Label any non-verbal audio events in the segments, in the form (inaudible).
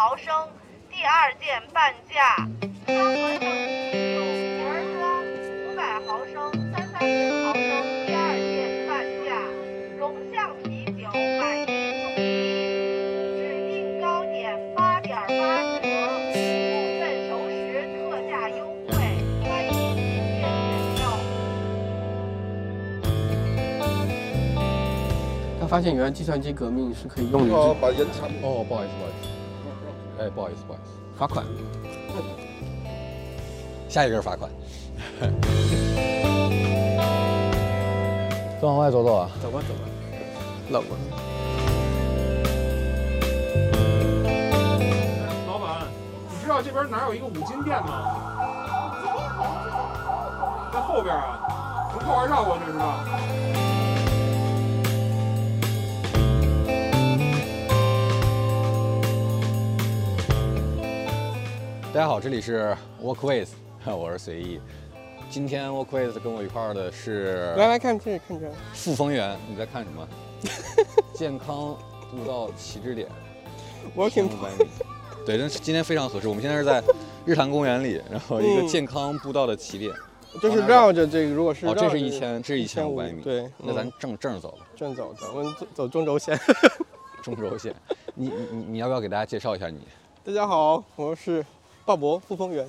毫升，第二件半价。双合成啤酒瓶儿装五百毫升，三三零毫升，第二件半价。容象啤酒买一送一，指定糕点八点八折，部分熟食特价优惠，欢迎进店选购。他发现原来计算机革命是可以用于哦，把烟插。哦，不好意思，不好意思，哎，不好意思，不好意思，罚款。(laughs) 下一个是罚款。(laughs) 再往外走走啊！走吧走吧，冷吗？老板，你知道这边哪有一个五金店吗？在后边啊，从后边绕过去是吧？大家好，这里是 Walk with，(laughs) 我是随意。今天 Walkways 跟我一块儿的是来来看这看这，傅丰源，你在看什么？(laughs) 健康步道起止点，我挺五百米。对，但是今天非常合适。我们现在是在日坛公园里，然后一个嗯健康步道的起点。就是绕着这个，如果是哦，这是一千，这是一千五百米。对，那咱嗯正正着走吧，正走，咱们走走中轴线。中轴线。你你你你要不要给大家介绍一下你？大家好，我是鲍勃傅峰源。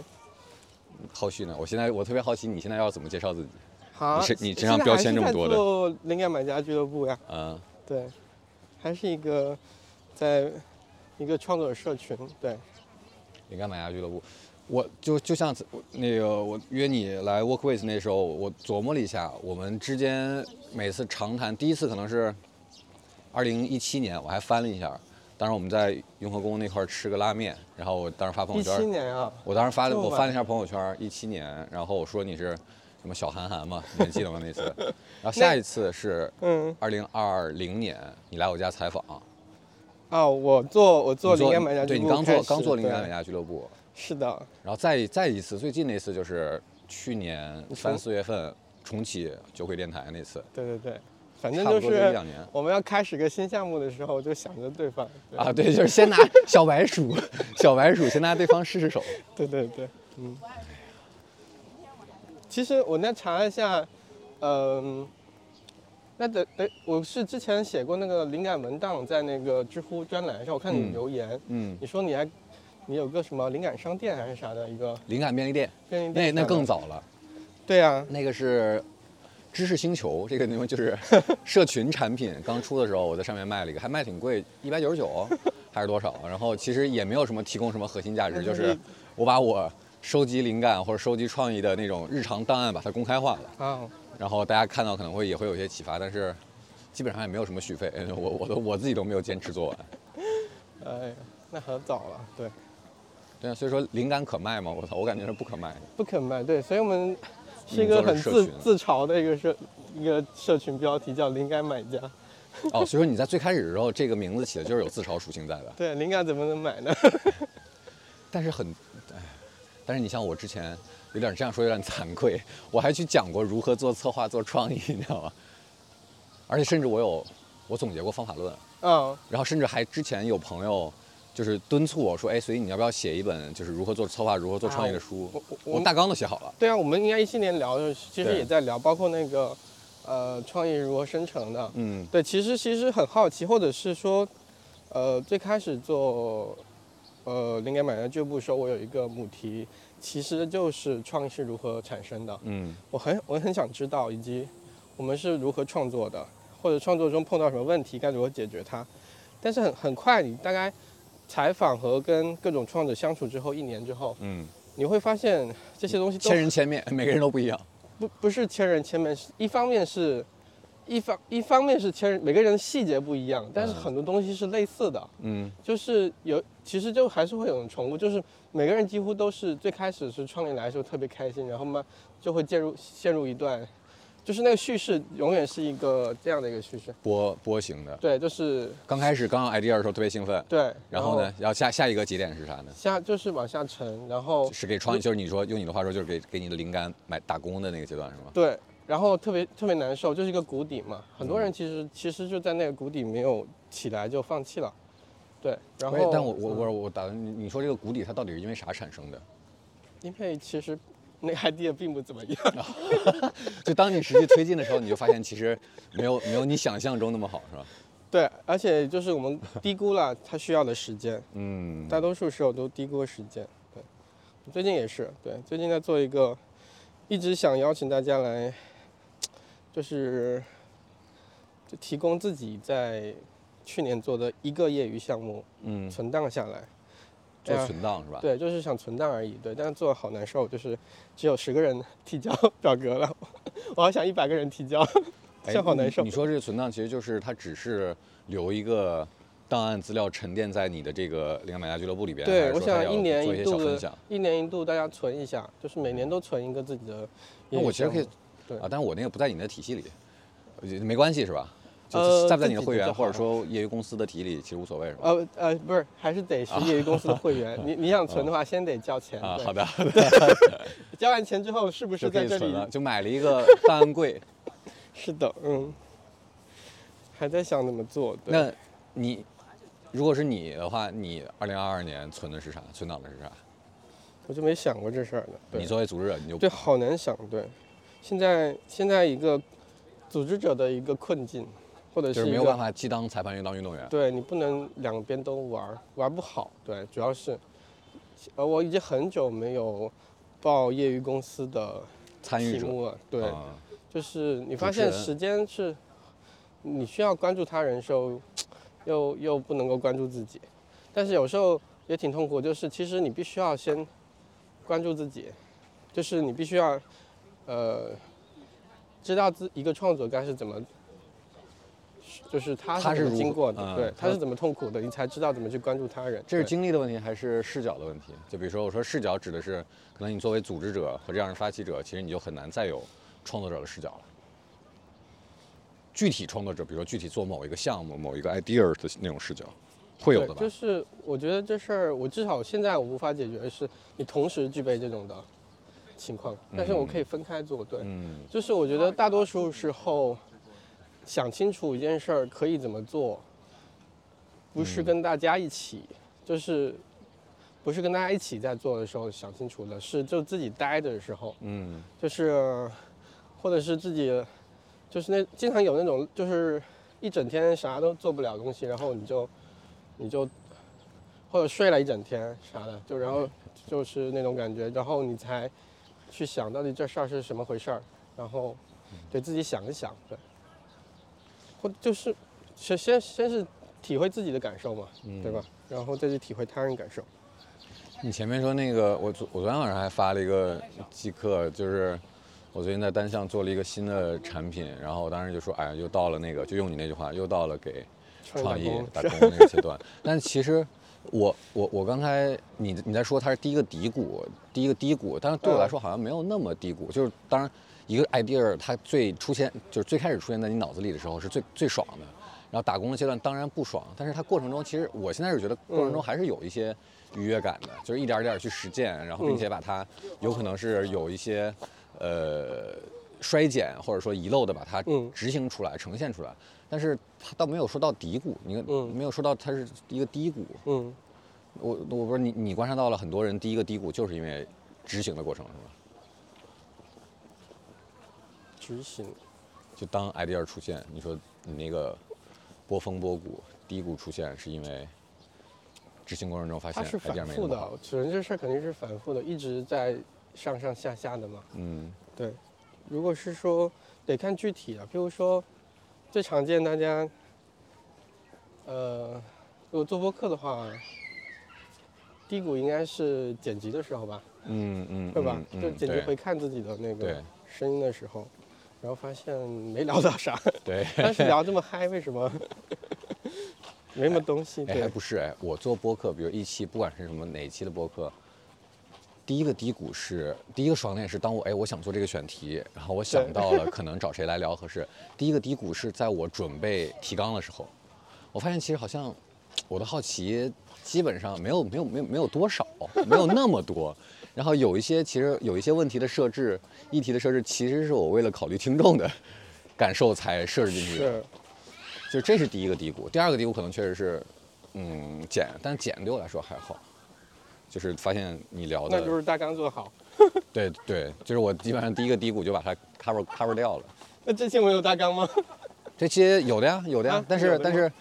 后续呢？我现在我特别好奇，你现在要怎么介绍自己？好，你是你身上标签这么多的做灵感买家俱乐部呀，嗯，对，还是一个在一个创作者社群，对，灵感买家俱乐部，我就就像那个我约你来 Work with 那时候，我琢磨了一下，我们之间每次长谈，第一次可能是二零一七年，我还翻了一下，当时我们在雍和宫那块儿吃个拉面，然后我当时发朋友一七圈，年啊，我当时发了我翻了一下朋友圈，一七年，然后我说你是什么小韩寒嘛，你还记得吗？那次？(laughs) 然后下一次是嗯，二零二零年，你来我家采访，啊，我做我做你灵感买家俱对你刚做刚做灵感买对家俱乐部，是的，然后再再一次，最近那次就是去年三四月份重启酒鬼电台那次，对对对，反正就是我们要开始个新项目的时候，就想着对方对啊，对，就是先拿 (laughs) 小白鼠，小白鼠先拿对方试试手。(laughs) 对对对，嗯。其实我那查了一下，嗯、那得得，我是之前写过那个灵感文档，在那个知乎专栏上，我看你嗯留言，嗯，你说你还你有个什么灵感商店还是啥的一个灵感便利店，便利那店，那更。早了，对啊，那个是知识星球这个地方就是 (laughs) 社群产品刚出的时候，我在上面卖了一个，还卖挺贵，一百九十九 (laughs) 还是多少？然后其实也没有什么提供什么核心价值，就是我把我收集灵感或者收集创意的那种日常档案把它公开化了。啊，然后大家看到可能会也会有一些启发，但是基本上也没有什么续费，(laughs) 我我都我自己都没有坚持做完。哎呀，那很早了，对，对啊，所以说灵感可卖吗？我操，我感觉是不可卖的。不可卖，对，所以我们是一个很自自嘲的一个社一个社群标题，叫灵感买家。哦，所以说你在最开始的时候，这个名字起的就是有自嘲属性在的。(laughs) 对，灵感怎么能买呢？(laughs) 但是很，哎，但是你像我之前有点这样说有点惭愧，我还去讲过如何做策划、做创意，(laughs) 你知道吗？而且甚至我有我总结过方法论，嗯，然后甚至还之前有朋友就是敦促我说，哎，所以你要不要写一本就是如何做策划、如何做创业的书？我我我大纲都写好了。对啊，我们应该一七年聊的，其实也在聊，包括那个呃创意如何生成的。嗯对，其实其实很好奇，或者是说，呃，最开始做呃灵感买家俱乐部的时候，我有一个母题，其实就是创意是如何产生的。嗯我很我很想知道，以及我们是如何创作的，或者创作中碰到什么问题，该如何解决它。但是很很快，你大概采访和跟各种创作者相处之后，一年之后，嗯，你会发现这些东西都千人千面，每个人都不一样。不不是千人千面，是一方面是，一方一方面是千人，每个人的细节不一样，但是嗯很多东西是类似的，嗯。就是有其实就还是会有人重复，就是每个人几乎都是最开始是创业来的时候特别开心，然后嘛就会进入陷入一段，就是那个叙事永远是一个这样的一个叙事，波波形的。对，就是刚开始刚有 idea 的时候特别兴奋，对，然后呢，要下下一个节点是啥呢？下就是往下沉，然后是给创意，就是你说用你的话说，就是给给你的灵感买打工的那个阶段是吗？对，然后特别特别难受，就是一个谷底嘛。很多嗯人其实其实就在那个谷底没有起来就放弃了，对，然后但我我我我打断你，你说这个谷底它到底是因为啥产生的？因为其实那个 idea 并不怎么样，(laughs) 就当你实际推进的时候，你就发现其实没有没有你想象中那么好，是吧？对，而且就是我们低估了它需要的时间，嗯，大多数时候都低估了时间。对，最近也是，对，最近在做一个，一直想邀请大家来，就是就提供自己在去年做的一个业余项目嗯，存档下来。做存档是吧？对，就是想存档而已。对，但是做的好难受，就是只有十个人提交 (laughs) 表格了，我好想一百个人提交，(laughs) 哎好难受你。说这个存档其实就是它只是留一个档案资料沉淀在你的这个灵感买家俱乐部里边，对，我想一年一一度一年一度大家存一下，就是每年都存一个自己的。那我其实可以对啊，但是我那个不在你的体系里，呃没关系是吧？在不在你的会员或者说业余公司的体系里，其实无所谓是吧？呃呃，不是，还是得是业余公司的会员。(laughs) 你你想存的话，先得交钱。啊，好的，(laughs) 交完钱之后，是不是可在这里？以存，就买了一个 (laughs) 档案柜。是的，嗯，还在想怎么做。对那你如果是你的话，你二零二二年存的是啥？存档的是啥？我就没想过这事儿呢。对你作为组织者，你就对，好难想。对，现在现在一个组织者的一个困境，或者就是没有办法既当裁判又当运动员。对你不能两边都玩儿，玩不好。对，主要是，呃，我已经很久没有报业余公司的参与者，题目了。对，啊就是你发现时间是，你需要关注他人的时候，又又不能够关注自己，但是有时候也挺痛苦，就是其实你必须要先关注自己，就是你必须要，呃，知道自一个创作该是怎么，就是他是经过的，嗯对，他他是怎么痛苦的，你才知道怎么去关注他人。这是经历的问题还是视角的问题？就比如说，我说视角指的是，可能你作为组织者和这样的发起者，其实你就很难再有创作者的视角了。具体创作者，比如说具体做某一个项目、某一个 idea 的那种视角，会有的吧？就是我觉得这事儿，我至少现在我无法解决的是你同时具备这种的情况，但是我可以分开做。对，嗯，就是我觉得大多数时候想清楚一件事儿可以怎么做，不是嗯。跟大家一起，就是不是跟大家一起在做的时候想清楚的，是就自己待着的时候，嗯，就是或者是自己就是那经常有那种就是一整天啥都做不了东西，然后你就你就或者睡了一整天啥的，就然后就是那种感觉，然后你才去想到底这事儿是什么回事儿，然后对自己想一想，对，或就是先先先是体会自己的感受嘛，对吧？然后再去体会他人感受。你前面说那个，我昨我昨天晚上还发了一个即刻，就是我最近在单项做了一个新的产品，然后我当时就说，哎呀，又到了那个，就用你那句话，又到了给创意打打工的那个阶段。但其实我我我刚才你你在说它是第一个低谷，第一个低谷，但是对我来说好像没有那么低谷。就是当然一个 idea 它最出现就是最开始出现在你脑子里的时候是最最爽的，然后打工的阶段当然不爽，但是它过程中其实我现在是觉得过程中还是有一些愉悦感的，就是一点儿点儿去实践，然后并且把它有可能是有一些呃衰减或者说遗漏的把它嗯。执行出来、呈现出来，但是它倒没有说到低谷，你看嗯。没有说到它是一个低谷。嗯，我我不知道你你观察到了很多人第一个低谷就是因为执行的过程是吧？执行。就当 idea 出现，你说你那个波峰波谷低谷出现是因为执行过程中发现它是反复的没那么好，，主人这事儿肯定是反复的，一直在上上下下的嘛。嗯。对，如果是说得看具体的，譬如说最常见大家，呃，如果做播客的话，低谷应该是剪辑的时候吧，嗯嗯，对吧？嗯嗯就剪辑回看自己的那个声音的时候，然后发现没聊到啥，(laughs) 对，(laughs) 但是聊这么嗨，为什么 (laughs) 没什么东西？哎，还对，不是哎，我做播客，比如一期，不管是什么哪一期的播客，第一个低谷是第一个爽点是当我哎我想做这个选题，然后我想到了可能找谁来聊合适。第一个低谷是在我准备提纲的时候，我发现其实好像我的好奇基本上没有没有没有没有多少，没有那么多。然后有一些其实有一些问题的设置、议题的设置，其实是我为了考虑听众的感受才设置进去的。是，就这是第一个低谷，第二个低谷可能确实是嗯剪，但剪对我来说还好，就是发现你聊的，那就是大纲做好。(laughs) 对对，就是我基本上第一个低谷就把它 cover cover 掉了。(laughs) 那这期我有大纲吗？这期有的呀，有的呀，啊但是但是，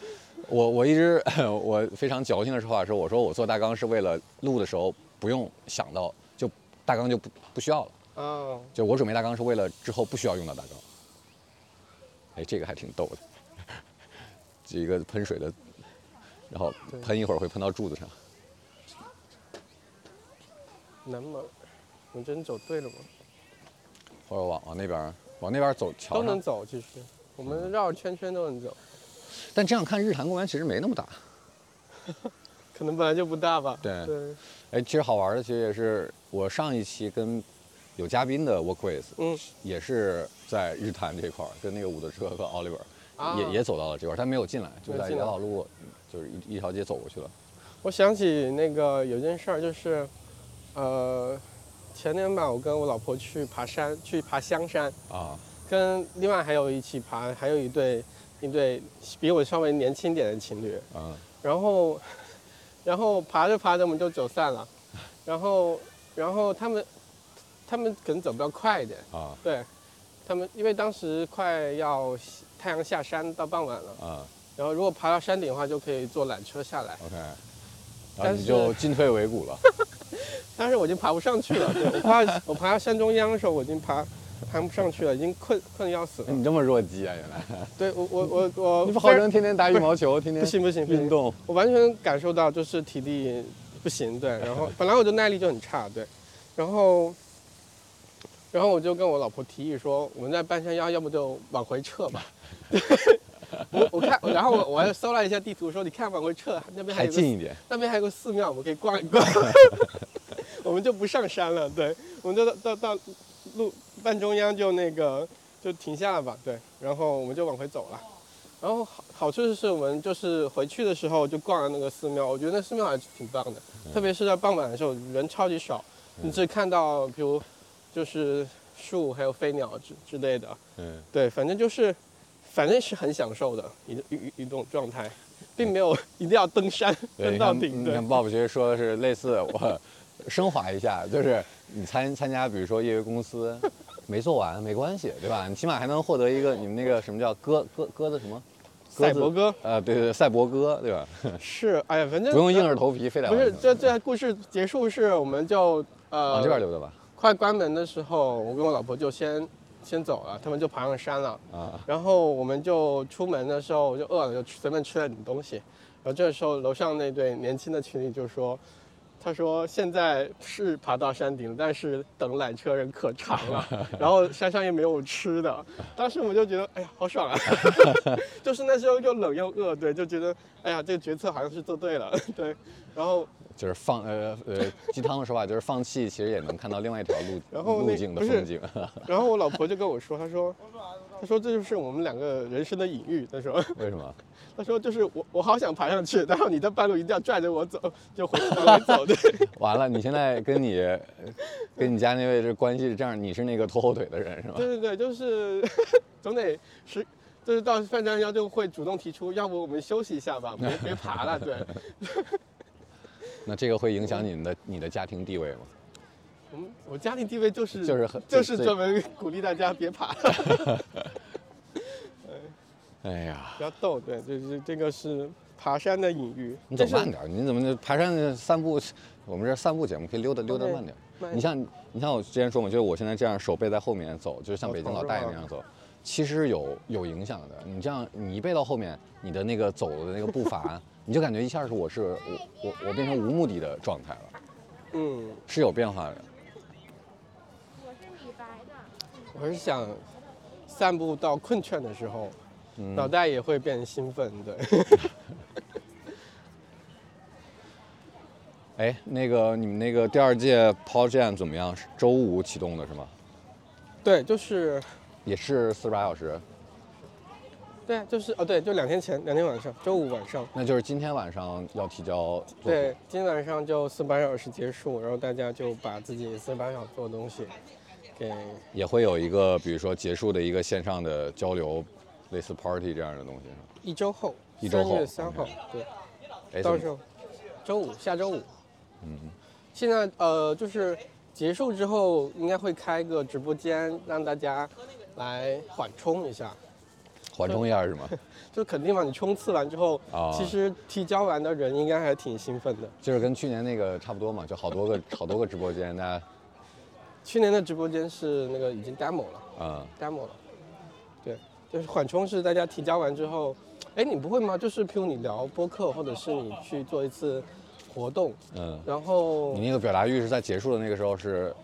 我我一直 (laughs) 我非常矫情的说法是，我说我做大纲是为了录的时候不用想到，就大纲就不不需要了，哦，就我准备大纲是为了之后不需要用到大纲。哎，这个还挺逗的，(laughs) 这一个喷水的，然后喷一会儿会喷到柱子上。南门，我真走对了吗？或者往往那边往那边走桥都能，走，其实我们绕着圈圈都能走，但这样看日坛公园其实没那么大。(laughs) 可能本来就不大吧。对。对，哎，其实好玩的，其实也是我上一期跟有嘉宾的 Walkways，嗯，也是在日坛这块儿，跟那个伍德车和 Oliver 啊。也也走到了这块儿，他没有进来，就在没有进来。雅老路，就是一一条街走过去了。我想起那个有件事儿，就是，呃，前年吧，我跟我老婆去爬山，去爬香山，啊，跟另外还有一起爬，还有一对一对比我稍微年轻点的情侣，啊，然后，然后爬着爬着我们就走散了，然后，然后他们，他们可能走比较快一点，啊。对，他们因为当时快要太阳下山到傍晚了，啊。然后如果爬到山顶的话，就可以坐缆车下来，，OK，然后但是你就进退维谷了。(laughs) 但是我已经爬不上去了，对我爬 (laughs) 我爬到山中央的时候，我已经爬爬不上去了，已经困困得要死了。你这么弱鸡啊，原来对我我我我 (laughs) 你不号称天天打羽毛球，(laughs) 天天不行不行运动我完全感受到就是体力不行，对，(laughs) 然后本来我就耐力就很差，对，然后，然后我就跟我老婆提议说，我们在半山腰，要不就往回撤吧。我我看，然后我我还搜了一下地图，说你看往回撤，那边还近一点。那边还有个寺庙，我们可以逛一逛。我们就不上山了，对，我们就到到到路半中央就那个就停下了吧，对，然后我们就往回走了。然后好好处是我们就是回去的时候就逛了那个寺庙，我觉得那寺庙还是挺棒的，特别是在傍晚的时候，人超级少，你只看到比如就是树还有飞鸟之之类的，嗯，对，反正就是，反正是很享受的一一一种状态，并没有一定要登山，登，到顶。对你看，鲍勃其实说的是类似，我升华一下，就是你参参加，比如说业余公司，(laughs) 没做完没关系，对吧？你起码还能获得一个你们那个什么叫鸽鸽鸽子什么？赛博哥呃，对对对，赛博哥，对吧？(laughs) 是，哎呀，反正不用硬着头皮，非得不是这这故事结束是我们就呃往这边溜达吧。快关门的时候，我跟我老婆就先先走了，他们就爬上山了。啊，然后我们就出门的时候，我就饿了，就随便吃了点东西。然后这个时候，楼上那对年轻的情侣就说：“他说现在是爬到山顶了，但是等缆车人可长了，(laughs) 然后山上也没有吃的。”当时我们就觉得，哎呀，好爽啊！(laughs) (laughs) 就是那时候又冷又饿，对，就觉得，哎呀，这个决策好像是做对了，对。然后就是放呃呃鸡汤的说法，就是放弃其实也能看到另外一条路然后那路径的风景。然后我老婆就跟我说，她说，她说这就是我们两个人生的隐喻。她说，为什么？她说就是我我好想爬上去，然后你在半路一定要拽着我走，(laughs) 就回往回走。(laughs) 对，完了，你现在跟你 (laughs) 跟你家那位这关系是这样，你是那个拖后腿的人是吧？对对对，就是总得是。就是到半山腰就会主动提出，要不我们休息一下吧，别别爬了。对，那这个会影响你们的你的家庭地位吗？我们我家庭地位就是就是很就是专门鼓励大家别爬，哎呀，不要逗。对，就是这个是爬山的隐喻。你走慢点，你怎么就爬山散步？我们这散步节目可以溜达溜达慢点你像你像我之前说嘛，就是我现在这样手背在后面走，就是像北京老大爷那样走，其实有有影响的。你这样你一背到后面，你的那个走的那个步伐，(laughs) 你就感觉一下是我是我我我变成无目的的状态了，嗯，是有变化的。我是李白的。我是想散步到困倦的时候，嗯脑袋也会变兴奋。对，(laughs) 哎，那个你们那个第二届 Paul Jam 怎么样？是周五启动的是吗？对，就是也是四十八小时，对，就是哦，对，就两天前，两天晚上，周五晚上。那就是今天晚上要提交。对，今天晚上就四十八小时结束，然后大家就把自己四十八小时做的东西给也会有一个，比如说结束的一个线上的交流，类似 party 这样的东西？一周后，一周后三月三号对，到时候周五下周五，嗯，现在呃就是结束之后应该会开个直播间，让大家来缓冲一下。缓冲一下是吗？(laughs) 就肯定嘛，你冲刺完之后，啊其实提交完的人应该还挺兴奋的。就是跟去年那个差不多嘛，就好多个 (laughs) 好多个直播间，大家去年的直播间是那个已经 demo 了嗯，，demo 了。对，就是缓冲是大家提交完之后，哎，你不会吗？就是譬如你聊播客，或者是你去做一次活动，嗯，然后你那个表达欲是在结束的那个时候是，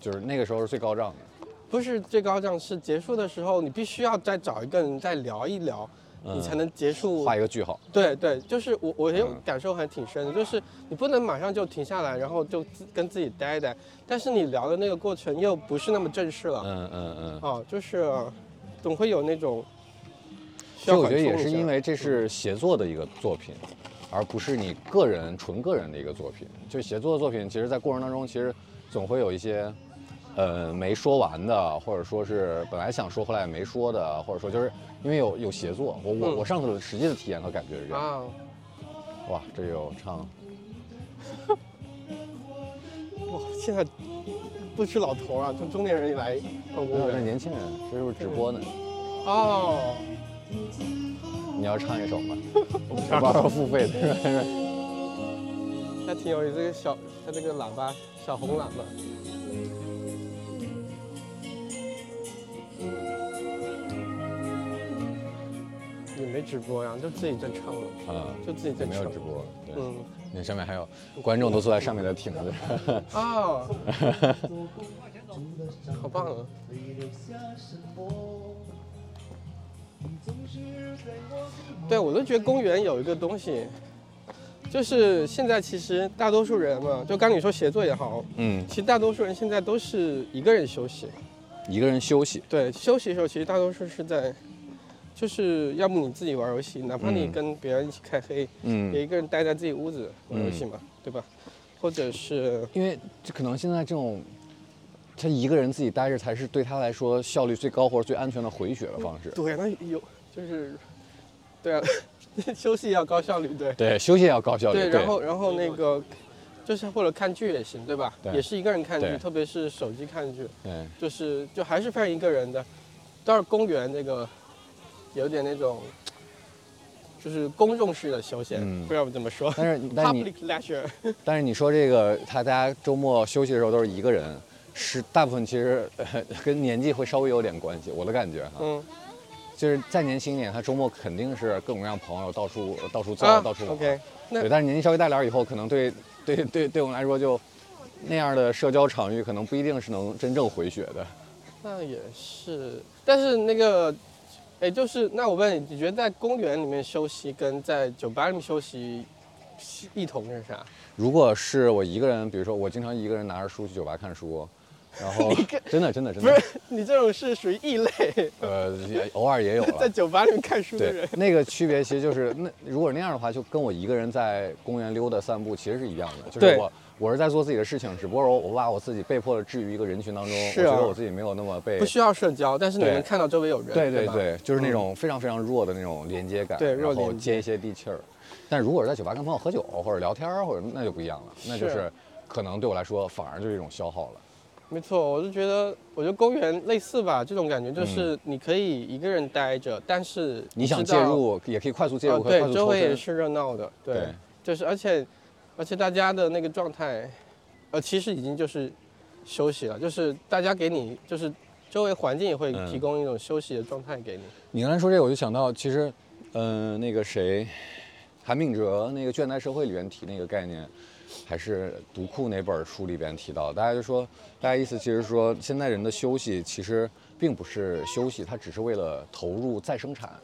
就是那个时候是最高涨的。不是最高涨，是结束的时候你必须要再找一个人再聊一聊，嗯你才能结束。画一个句号。对对，就是我我也感受还挺深的，就是你不能马上就停下来，然后就跟自己待一待，但是你聊的那个过程又不是那么正式了，嗯嗯嗯。哦，就是总会有那种其实我觉得也是因为这是协作的一个作品，而不是你个人纯个人的一个作品。就协作的作品，其实在过程当中，其实总会有一些，呃，没说完的，或者说是本来想说后来也没说的，或者说就是因为有有协作。我我嗯我上次的实际的体验和感觉是这样。啊，哇，这有唱，(laughs) 哇，现在不是老头啊，从中年人也来办没有，这公园年轻人，这是不是直播呢？哦，你要唱一首吗？(laughs) 我包要付费的是吧？(laughs) 还挺有意思，这个小它这个喇叭小红喇叭。也没直播呀，就自己在唱了，啊，就自己在唱没有直。播，对，嗯，那上面还有观众都坐在上面在听着。啊，(laughs) 好棒啊！对，我都觉得公园有一个东西，就是现在其实大多数人嘛，就刚你说协作也好，嗯，其实大多数人现在都是一个人休息。一个人休息，对，休息的时候其实大多数是在，就是要不你自己玩游戏，哪怕你嗯跟别人一起开黑，也嗯，一个人待在自己屋子玩游戏嘛，对吧？或者是因为这可能现在这种，他一个人自己待着才是对他来说效率最高或者最安全的回血的方式。对，那有就是，对啊，(laughs) 休息要高效率，对。对，休息也要高效率。对，然后然后那个，就是或者看剧也行，对吧？对也是一个人看剧，特别是手机看剧，对，就是就还是非常一个人的。但是公园那个，有点那种，(tsk) 就是公众式的休闲，嗯不知道怎么说。但是 (laughs) 但是你 (laughs) 但是你说这个，他大家周末休息的时候都是一个人，是大部分其实、呃、(laughs) 跟年纪会稍微有点关系，我的感觉哈，嗯，就是再年轻一点，他周末肯定是各种各样朋友到处到处走、啊到处玩。OK，对，但是年纪稍微大点儿以后，可能对对对对我们来说就那样的社交场域，可能不一定是能真正回血的。那也是，但是那个，哎，就是那我问你，你觉得在公园里面休息跟在酒吧里面休息异同是啥？如果是我一个人，比如说我经常一个人拿着书去酒吧看书，然后真的真的真的，不是，你这种是属于异类，呃，也偶尔也有 (laughs) 在了。酒吧里面看书的对人。，那个区别其实就是那如果那样的话，就跟我一个人在公园溜达散步其实是一样的，就是我我是在做自己的事情，只不过我我把我自己被迫的置于一个人群当中，是啊我觉得我自己没有那么被不需要社交，但是你能看到周围有人。吧，对对对，就是那种非常非常弱的那种连接感，对弱然后接接一些地气儿。但如果是在酒吧跟朋友喝酒或者聊天儿，或者那就不一样了，那就是是可能对我来说反而就是一种消耗了。没错，我就觉得，我觉得公园类似吧，这种感觉就是你可以一个人待着，但是嗯你想介入也可以快速介入，对，周。围也是热闹的，对，对就是而且而且大家的那个状态，呃，其实已经就是休息了，就是大家给你就是周围环境也会提供一种休息的状态给你。你刚才说这个，我就想到，其实，嗯、那个谁，韩炳哲那个《倦怠社会》里面提那个概念，还是读库那本书里边提到，大家就说，大家意思其实说，现在人的休息其实并不是休息，他只是为了投入再生产。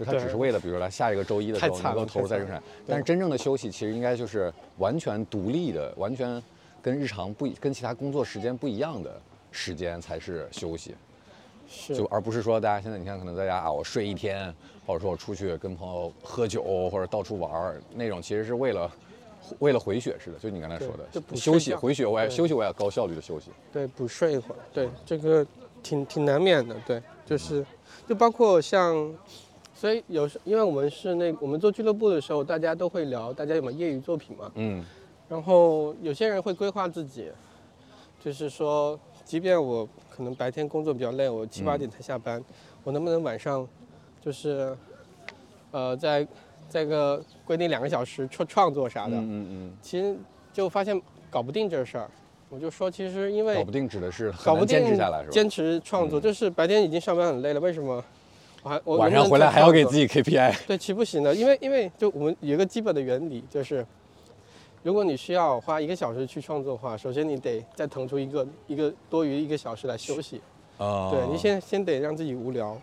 就他只是为了，比如说来下一个周一的时候能够投入再生产，但是真正的休息其实应该就是完全独立的，完全跟日常不一跟其他工作时间不一样的时间才是休息。是。就而不是说大家现在你看可能在家啊，我睡一天，或者说我出去跟朋友喝酒或者到处玩儿那种，其实是为了为了回血似的，就你刚才说的就不休息回血，我也休息我也要高效率的休息。对，补睡一会儿，对，这个挺挺难免的，对，就是就包括像所以有时因为我们是那我们做俱乐部的时候，大家都会聊大家有没有业余作品嘛，嗯然后有些人会规划自己，就是说，即便我可能白天工作比较累，我七八嗯点才下班，我能不能晚上，就是，呃，在在个规定两个小时创创作啥的，嗯嗯其实就发现搞不定这事儿。我就说，其实因嗯，为搞不定指的是很搞不定难坚持下来是吧？坚持创作，嗯就是白天已经上班很累了，为什么我还我晚上回来还要给自己己 KPI。对，其实不行的，因为因为就我们有一个基本的原理，就是如果你需要花一个小时去创作的话，首先你得再腾出一个一个多余一个小时来休息。啊对你先先得让自己无聊，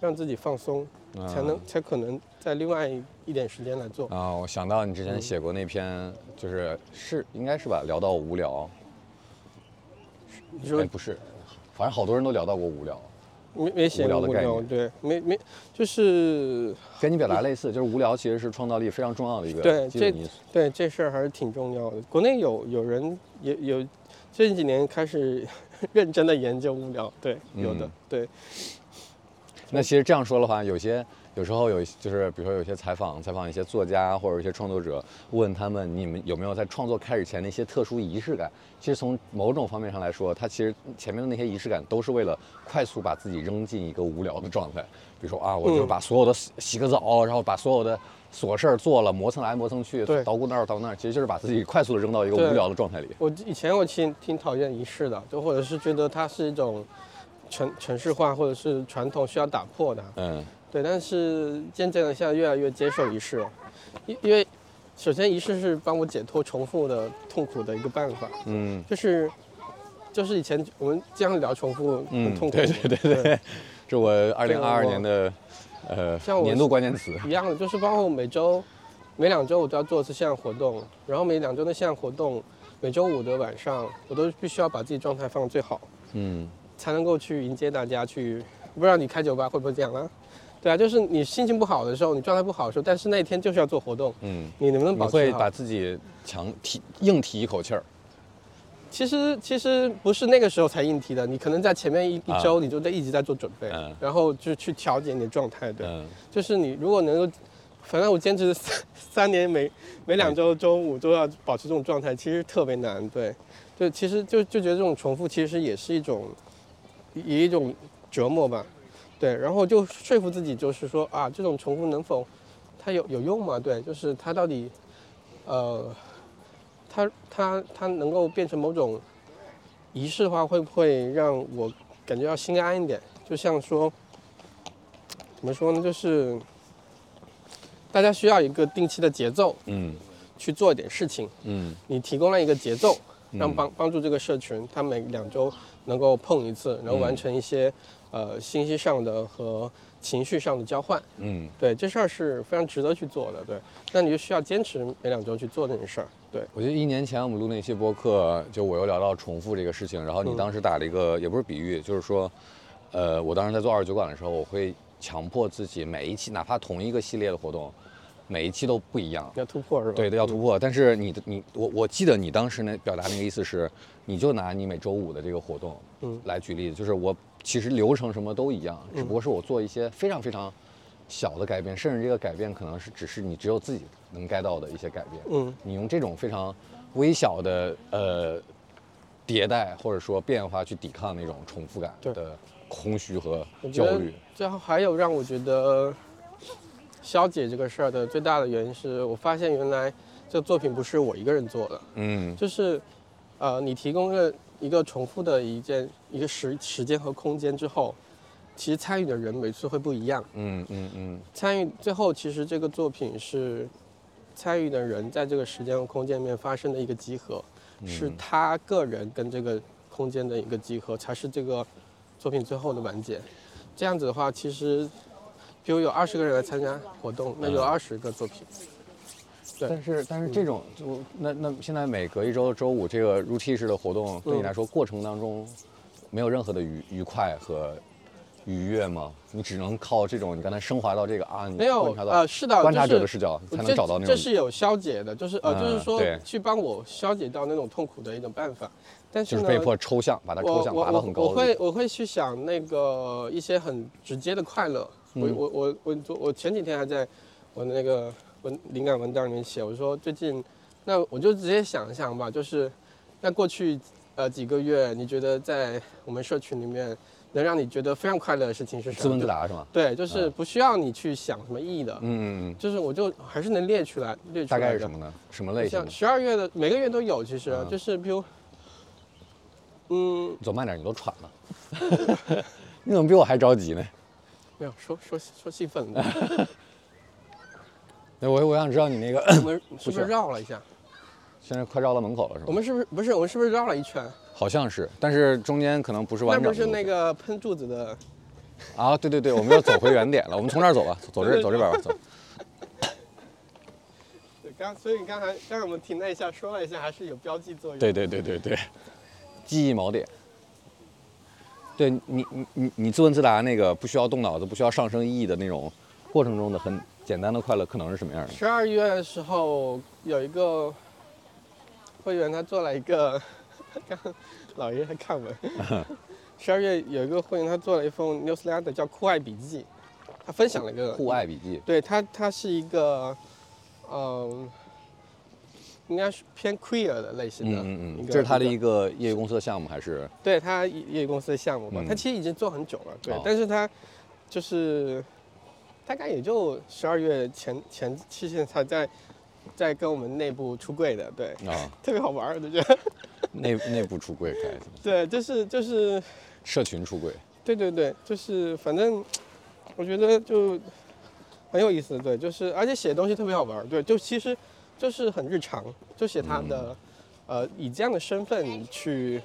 让自己放松，才能才可能在另外一一点时间来做。啊，我想到你之前写过那篇，就是是应该是吧，聊到无聊，你说哎不是，反正好多人都聊到过无聊，没没写无聊对，没没就是跟你表达类似，就是无聊其实是创造力非常重要的一个对这。对这事儿还是挺重要的。国内有有人也有最近几年开始 (laughs) 认真的研究无聊，对，有的，嗯对。那其实这样说的话，有些有时候有就是比如说有些采访采访一些作家或者一些创作者，问他们你们有没有在创作开始前的一些特殊仪式感？其实从某种方面上来说，他其实前面的那些仪式感都是为了快速把自己扔进一个无聊的状态。比如说啊，我就嗯把所有的洗洗个澡，然后把所有的琐事儿做了，磨蹭来磨蹭去，对捣鼓那儿捣鼓那儿，其实就是把自己快速的扔到一个无聊的状态里。(laughs) 我以前我挺挺讨厌仪式的，就或者是觉得它是一种城城市化或者是传统需要打破的。嗯对，但是渐渐的现在越来越接受仪式了，因因为首先仪式是帮我解脱重复的痛苦的一个办法，嗯就是就是以前我们经常聊重复很嗯，痛苦，对对对对，这我二零二二年的呃像我年度关键词。一样的，就是包括每周每两周我都要做一次线上活动，然后每两周的线上活动，每周五的晚上我都必须要把自己状态放得最好。嗯才能够去迎接大家去。不知道你开酒吧会不会这样啊？对啊，就是你心情不好的时候，你状态不好的时候，但是那一天就是要做活动，嗯。你能不能你保持把自己强提硬提一口气儿，其实其实不是那个时候才硬提的，你可能在前面一一啊周你就在一直在做准备，嗯然后就去调节你的状态。对，嗯就是你如果能够，反正我坚持三 (laughs) 三年每每两周周五都要保持这种状态，其实特别难。对，就其实就就觉得这种重复其实也是一种，一一种折磨吧。对，然后就说服自己，就是说啊，这种重复能否它有有用吗？对，就是它到底，呃，它它它能够变成某种仪式的话，会不会让我感觉要心安一点？就像说，怎么说呢？就是大家需要一个定期的节奏嗯去做一点事情。嗯你提供了一个节奏，让嗯帮帮助这个社群，它每两周能够碰一次，然后完嗯成一些、呃信息上的和情绪上的交换。嗯对，这事儿是非常值得去做的。对，那你就需要坚持每两周去做这件事儿。对，我记得一年前我们录那期播客，就我又聊到重复这个事情，然后你嗯当时打了一个也不是比喻，就是说，呃，我当时在做二十九馆的时候，我会强迫自己每一期，哪怕同一个系列的活动，每一期都不一样。要突破是吧？对的，要突破。但是你的你我我记得你当时那表达那个意思是，你就拿你每周五的这个活动，嗯来举例子，就是我其实流程什么都一样，只不过是我做一些非常非常小的改变，甚至这个改变可能是只是你只有自己能 get 到的一些改变。嗯，你用这种非常微小的呃迭代或者说变化去抵抗那种重复感的空虚和焦虑。最后还有让我觉得消解这个事儿的最大的原因是我发现原来这个作品不是我一个人做的，嗯就是呃你提供了一个重复的一件一个时时间和空间之后，其实参与的人每次会不一样。嗯嗯嗯参与最后其实这个作品是参与的人在这个时间和空间里面发生的一个集合，是嗯他个人跟这个空间的一个集合，才是这个作品最后的完结。这样子的话，其实比如有二十个人来参加活动，那有嗯二十个作品。对但是但是这种就那那现在每隔一周周五这个 routine 式的活动，对你嗯来说过程当中没有任何的愉愉快和愉悦吗？你只能靠这种你刚才升华到这个啊，你没有观察到呃，是的，观察者的视角才能找到那种这是有消解的，就是呃，就是说去帮我消解到那种痛苦的一种办法。但是呢，就是被迫抽象，把它抽象我我拔到很我我高的地方。会我会去想那个一些很直接的快乐，我嗯我我我昨我前几天还在我的那个文灵感文档里面写，我说最近，那我就直接想一想吧，就是那过去呃几个月，你觉得在我们社群里面能让你觉得非常快乐的事情是什么？自问自答是吗？对，就是嗯不需要你去想什么意义的，嗯就是我就还是能列出来，列出大来大。概是什么呢？什么类型像？十二月的每个月都有，其实、嗯就是比如，嗯，走慢点，你都喘了。(laughs) 你怎么比我还着急呢？没有说说说兴奋了，(laughs) 对，我我想知道你那个我们 (coughs) 是不是绕了一下？现在快绕到门口了是吧？我们是不是不是我们是不是绕了一圈？好像是，但是中间可能不是完整的。不是那个喷柱子的？啊，对对对，我们要走回原点了。我们从这儿走吧，走这儿走这边吧，走。对，刚所以你刚才刚才我们停了一下，说了一下，还是有标记作用。对对对对对，记忆锚点。对你你你你自问自答那个不需要动脑子、不需要上升意义的那种过程中的很简单的快乐，可能是什么样的？十二月的时候有一个会员，他做了一个，刚老爷在看文。(laughs) 十二月有一个会员，他做了一封 newsletter 叫《酷爱笔记》，他分享了一个酷爱笔记。对他，他是一个，嗯、应该是偏 queer 的类型的。嗯嗯嗯，这是他的一一个，业余公司的项目还是？对他业余公司的项目吧，嗯他其实已经做很久了，对，哦但是他就是大概也就十二月前前期现才在在跟我们内部出柜的，对，啊，(laughs) 特别好玩儿，我就觉得，内内部出柜开始，对，就是就是，社群出柜。对对对，就是反正我觉得就很有意思，对，就是而且写东西特别好玩，对，就其实就是很日常，就写他的、呃以这样的身份去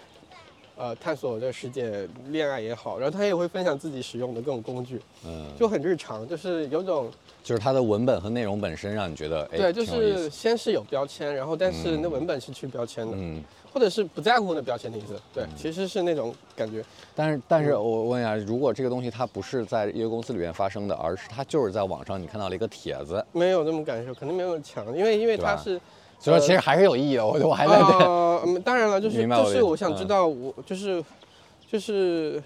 呃探索这个世界，恋爱也好，然后他也会分享自己使用的各种工具，嗯，就很日常，就是有种就是它的文本和内容本身让你觉得，哎，对，就是先是有标签，然后但是那嗯文本是去标签的，嗯，或者是不在乎那标签的意思，对，其实是那种感觉，但是但是嗯我问一下，如果这个东西它不是在一个公司里面发生的，而是它就是在网上你看到了一个帖子，没有那种感受，可能没有强，因为因为它是。所以说其实还是有意义的。我我还在对，呃，嗯当然了，就是明白我的意思就是我想知嗯道我就是就是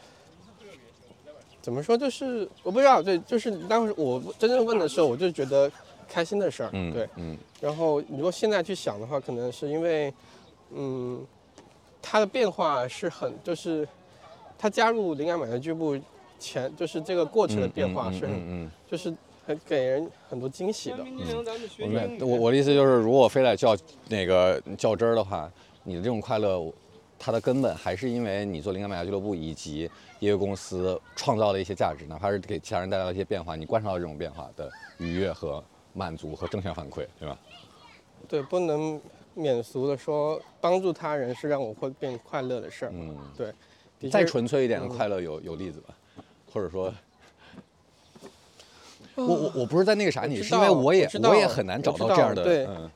怎么说，就是我不知道，对，就是当时我真正问的时候，我就觉得开心的事儿，嗯，对。嗯然后如果现在去想的话，可能是因为，嗯，它的变化是很，就是它加入灵感满的俱乐部前，就是这个过程的变化是很，嗯嗯就是很给人很多惊喜的。嗯，我。我我的意思就是，如果非得较那个较真儿的话，你的这种快乐，它的根本还是因为你做灵感买家俱乐部以及业余公司创造了一些价值，哪怕是给其他人带来了一些变化，你观察到这种变化的愉悦和满足和正向反馈，对吧？对，不能免俗的说，帮助他人是让我会变快乐的事儿。嗯，对，再纯粹一点的嗯快乐有有例子吧，或者说。我我我不是在那个啥你，是因为我也我也很难找到这样的，对嗯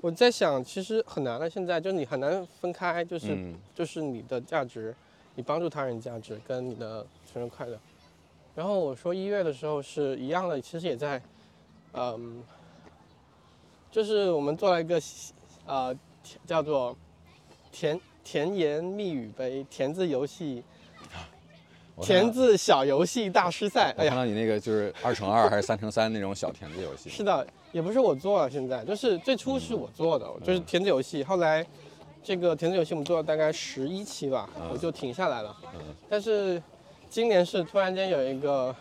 我在想，其实很难了。现在就你很难分开，就是、嗯就是你的价值，你帮助他人价值跟你的生日快乐。然后我说一月的时候是一样的，其实也在，嗯，就是我们做了一个呃叫做甜甜言蜜语杯填字游戏，填字小游戏大师赛。哎呀，我看到你那个就是二乘二还是三乘三那种小填字游戏，是的，也不是我做了，现在就是最初是我做的，就是填字游戏。后来这个填字游戏我们做了大概十一期吧，我就停下来了。但是今年是突然间有一个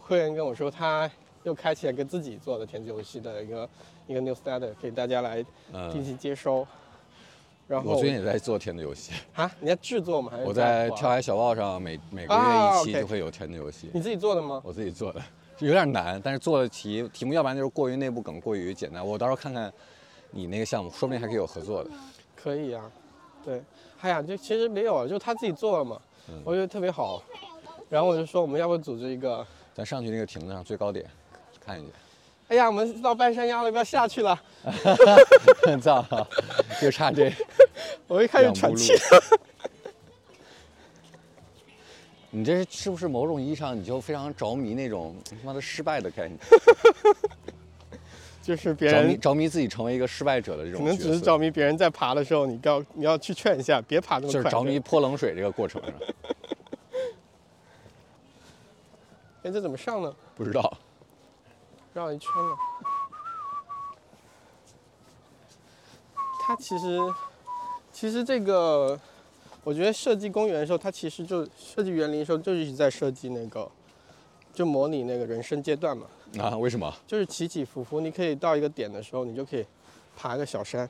会员跟我说，他又开启了一个自己做的填字游戏的一个一个 newsletter，给大家来定嗯，期接收。然后我最近也在做填字游戏，啊，你在制作吗？还是我在跳海小报上每每个月啊一期就会有填字游戏，你自己做的吗？我自己做的，有点难，但是做的题题目要不然就是过于内部梗，过于简单，我到时候看看你那个项目，说不定还可以有合作的。可以啊，对，哎呀，就其实没有啊，就他自己做了嘛，嗯我觉得特别好。然后我就说我们要不组织一个，咱上去那个亭子上最高点看一哎呀，我们到半山腰了，要不要下去了？(laughs) 眼，操，就差这 (laughs) 我一开始两步路喘气。。你这是是不是某种意义上你就非常着迷那种他妈的失败的概念，(laughs) 就是别着迷人着迷自己成为一个失败者的这种可能只是着迷别人在爬的时候，你要你要去劝一下，别爬那么快。就是着迷泼冷水这个过程上。哎，这怎么上呢？不知道。绕一圈了。它其实，其实这个，我觉得设计公园的时候，它其实就设计园林的时候，就一直在设计那个，就模拟那个人生阶段嘛，啊？为什么？就是起起伏伏，你可以到一个点的时候，你就可以爬个小山。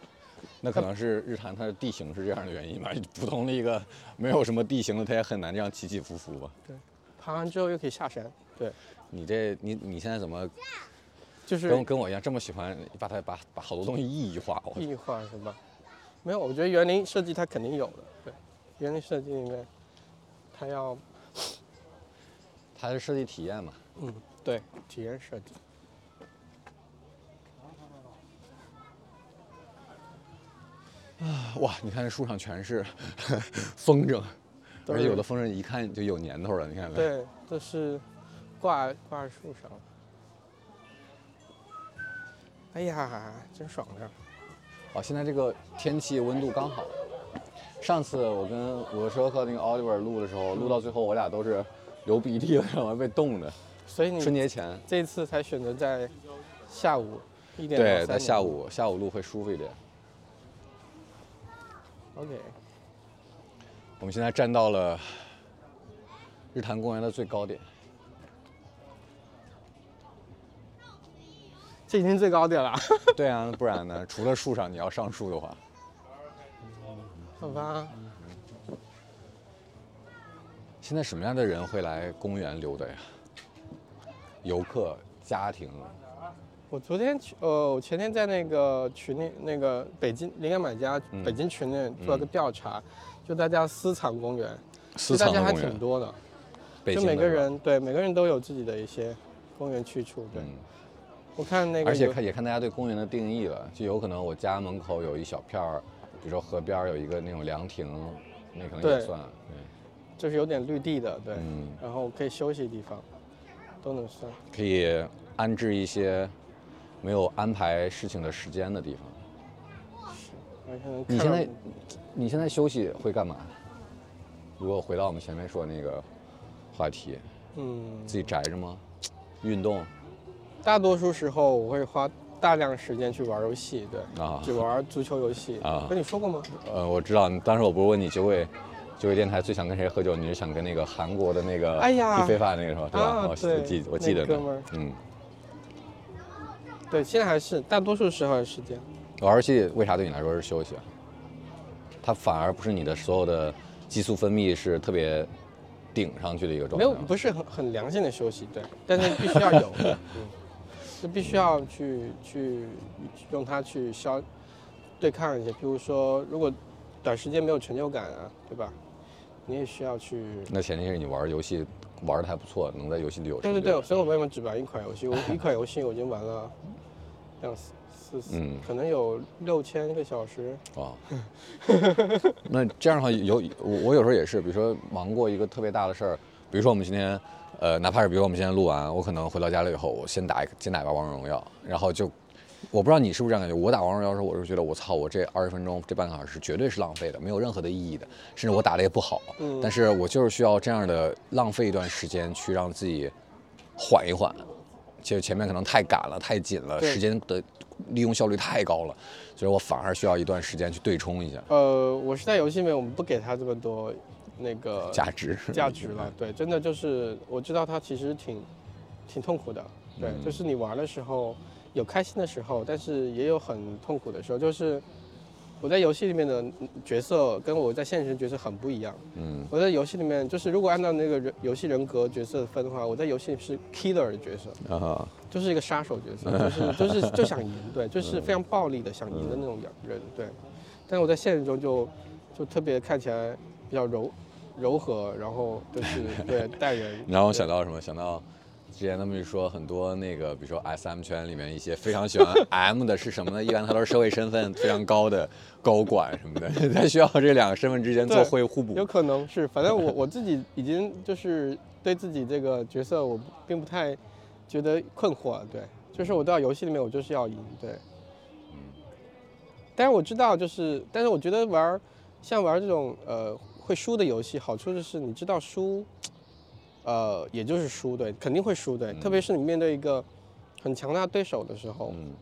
那可能是日坛它的地形是这样的原因吧。普通的一个没有什么地形的，它也很难这样起起伏伏吧。对爬完之后又可以下山，对，你这你你现在怎么就是跟跟我一样这么喜欢把它把把好多东西意义化？我异化是吧？没有，我觉得园林设计它肯定有的，对，园林设计里面，它要它是设计体验嘛。嗯，对，体验设计。啊哇，你看这树上全是 (laughs) 风筝，而且有的风筝一看就有年头了。你看没？对，都是挂挂在树上。哎呀，真爽快！哦，现在这个天气温度刚好。上次我跟我说和那个 Oliver 录的时候，录到最后我俩都是流鼻涕了，然后被冻的。(laughs) 所以你春节前，这次才选择在下午一点到对，在下。午下午录会舒服一点。OK，我们现在站到了日坛公园的最高点。这已经最高点了，(laughs) 对啊，不然呢？除了树上你要上树的话，好吧？现在什么样的人会来公园溜达呀？游客、家庭，我昨天去，呃，我前天在那个群里，那个北京灵感买家嗯。北京群里做了个调查，就大家私藏公园，其私实大家还藏公园，挺多的，北京的就每个人对每个人都有自己的一些公园去处。对，嗯，我看那个而且看也看大家对公园的定义了，就有可能我家门口有一小片儿，比如说河边儿有一个那种凉亭，那可能也算对算，就是有点绿地的，对，嗯，然后可以休息的地方，都能算。可以安置一些没有安排事情的时间的地方。你现在你现在休息会干嘛？如果回到我们前面说的那个话题，嗯，自己宅着吗？运动大多数时候我会花大量时间去玩游戏，对，啊？只玩足球游戏。啊跟你说过吗？呃，我知道，当时我不是问你九尾九尾电台最想跟谁喝酒，你是想跟那个韩国的那个哎呀踢非法那个是吧？对吧？我记我记得呢那哥们儿嗯，对，现在还是大多数时候的时间。玩游戏为啥对你来说是休息啊？它反而不是你的所有的激素分泌是特别顶上去的一个状态。没有，不是很很良性的休息，对，但是必须要有，(laughs) 嗯，就必须要去去用它去消对抗一些，比如说如果短时间没有成就感啊，对吧？你也需要去。那前提是你玩游戏玩的还不错，能在游戏里有成就对对对，所以我为什么只玩一款游戏？我一款游戏我已经玩了两四四四，嗯可能有六千个小时。啊。(laughs) 那这样的话，有我我有时候也是，比如说忙过一个特别大的事儿，比如说我们今天，呃，哪怕是比如我们现在录完，我可能回到家了以后，我先打一个先打一把王者荣耀，然后就，我不知道你是不是这样感觉，我打王者荣耀的时候，我是觉得我操，我这二十分钟这半个小时绝对是浪费的，没有任何的意义的，甚至我打的也不好，嗯但是我就是需要这样的浪费一段时间去让自己缓一缓。其实前面可能太赶了，太紧了，时间的利用效率太高了，所以我反而需要一段时间去对冲一下呃，我是在游戏里面，我们不给他这么多那个价值。价值了。对，真的就是我知道他其实挺挺痛苦的。对，嗯就是你玩的时候有开心的时候，但是也有很痛苦的时候。就是我在游戏里面的角色跟我在现实角色很不一样。嗯我在游戏里面，就是如果按照那个人游戏人格角色分的话，我在游戏里是 killer 的角色，啊，就是一个杀手角色，(laughs) 就是就是就想赢，对，就是非常暴力的想赢的那种人，对。但是我在现实中就就特别看起来比较柔柔和，然后就是 (laughs) 对待人。你让我想到什么？想到之前他们说很多那个，比如说 S M 圈里面一些非常喜欢 (laughs) M 的是什么呢？一般他都是社会身份非常高的高管什么的，(laughs) 他需要这两个身份之间做会互补有。可能是，反正我我自己已经就是对自己这个角色我并不太觉得困惑，对，就是我到游戏里面我就是要赢，对。但是我知道，就是，但是我觉得玩像玩这种呃会输的游戏，好处就是你知道输，呃，也就是输，对，肯定会输，对，特别是你面对一个很强大的对手的时候，嗯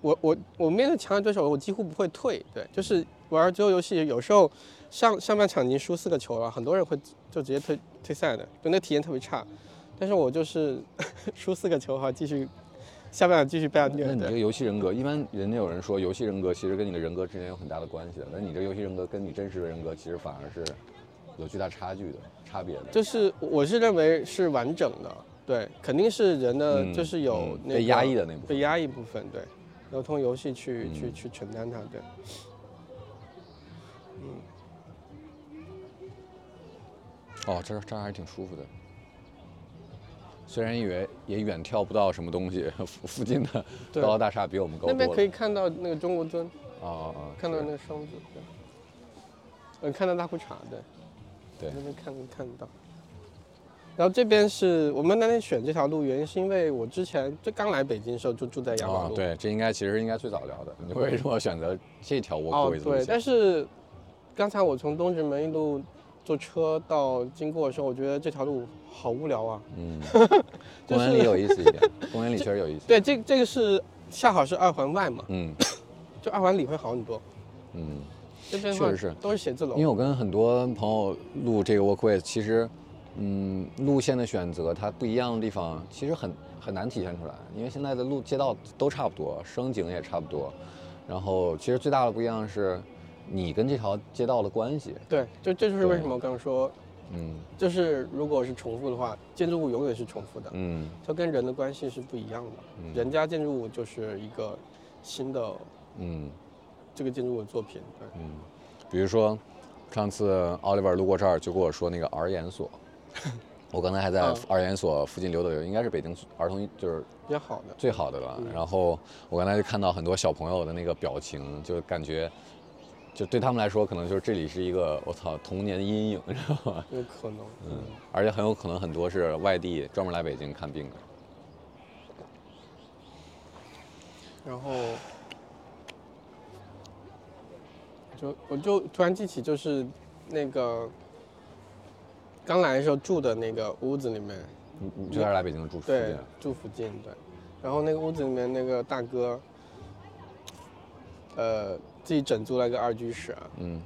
我我我面对强大对手，我几乎不会退，对，就是玩桌游游戏，有时候上上半场已经输四个球了，很多人会就直接退退赛的，就那体验特别差。但是我就是 (laughs) 输四个球哈，继续下半场继续被他虐那，你这个，游戏人格，一般人家有人说游戏人格其实跟你的人格之间有很大的关系的，那你这个游戏人格跟你真实的人格其实反而是有巨大差距的差别的。就是我是认为是完整的，对，肯定是人的嗯就是有嗯那个被压抑的那部分被压抑部分，对，然后通过游戏去、去嗯去承担它，对。嗯哦，这这儿还挺舒服的。虽然以为也远眺不到什么东西，附附近的高楼大厦比我们高。那边可以看到那个中国尊，啊啊啊！看到那个双子，对。嗯，看到大裤衩，对。对那边看看得到。然后这边是我们那天选这条路，原因是因为我之前就刚来北京的时候就住在雅宝路。，啊对，这应该其实应该最早聊的。你为什么选择这条路对，但是刚才我从东直门一路坐车到经过的时候，我觉得这条路好无聊啊。嗯，(laughs) 公园里有意思一点，(laughs) 公园里确实有意思。对，这这个是恰好是二环外嘛，嗯 (coughs) 就二环里会好很多。嗯，这边确实是都是写字楼。因为我跟很多朋友录这个 walkway，其实，嗯，路线的选择它不一样的地方，其实很很难体现出来。因为现在的路街道都差不多，声景也差不多，然后其实最大的不一样是，你跟这条街道的关系。对，就这就是为什么我刚刚说，嗯就是如果是重复的话，建筑物永远是重复的，嗯它跟人的关系是不一样的。嗯人家建筑物就是一个新的嗯这个建筑物的作品，对，嗯，比如说，上次 Oliver 路过这儿就跟我说那个儿研所，(laughs) 我刚才还在嗯儿研所附近溜达溜达，应该是北京儿童就是比较好的。最好的了。然后我刚才就看到很多小朋友的那个表情，就感觉，就对他们来说，可能就是这里是一个我操童年的阴影，(laughs) 知道吗？有可能，嗯，而且很有可能很多是外地专门来北京看病的。然后就我就突然记起，就是那个刚来的时候住的那个屋子里面，你你就在这儿来北京住附对近？，住附近对，然后那个屋子里面那个大哥，呃，自己整租了个二居室啊，嗯，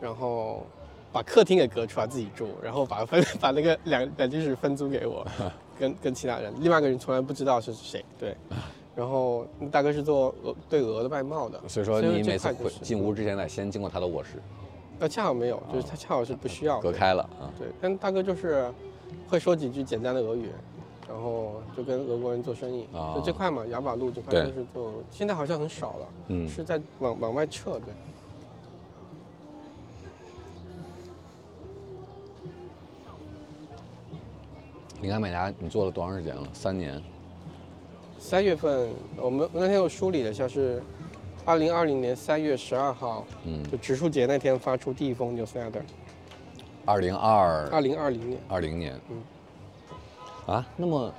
然后把客厅给隔出来自己住，然后把分 (laughs) 把那个两两居室分租给我，(laughs) 跟跟其他人，另外一个人从来不知道是谁，对，然后那大哥是做鹅对鹅的外贸的，所以说你每次进屋之前得先经过他的卧室，那恰好没有，就是他恰好是不需要隔开了啊。对，但大哥就是会说几句简单的俄语，然后就跟俄国人做生意。啊就这块嘛，雅宝路这块就是做，现在好像很少了，嗯是在往往外撤。对，你看美达你做了多长时间了？三年。三月份我们那天有梳理了一下，是二零二零年三月十二号，嗯，就植树节那天发出第一封 newsletter。二零二二零二零年，二零年。嗯。啊，那么，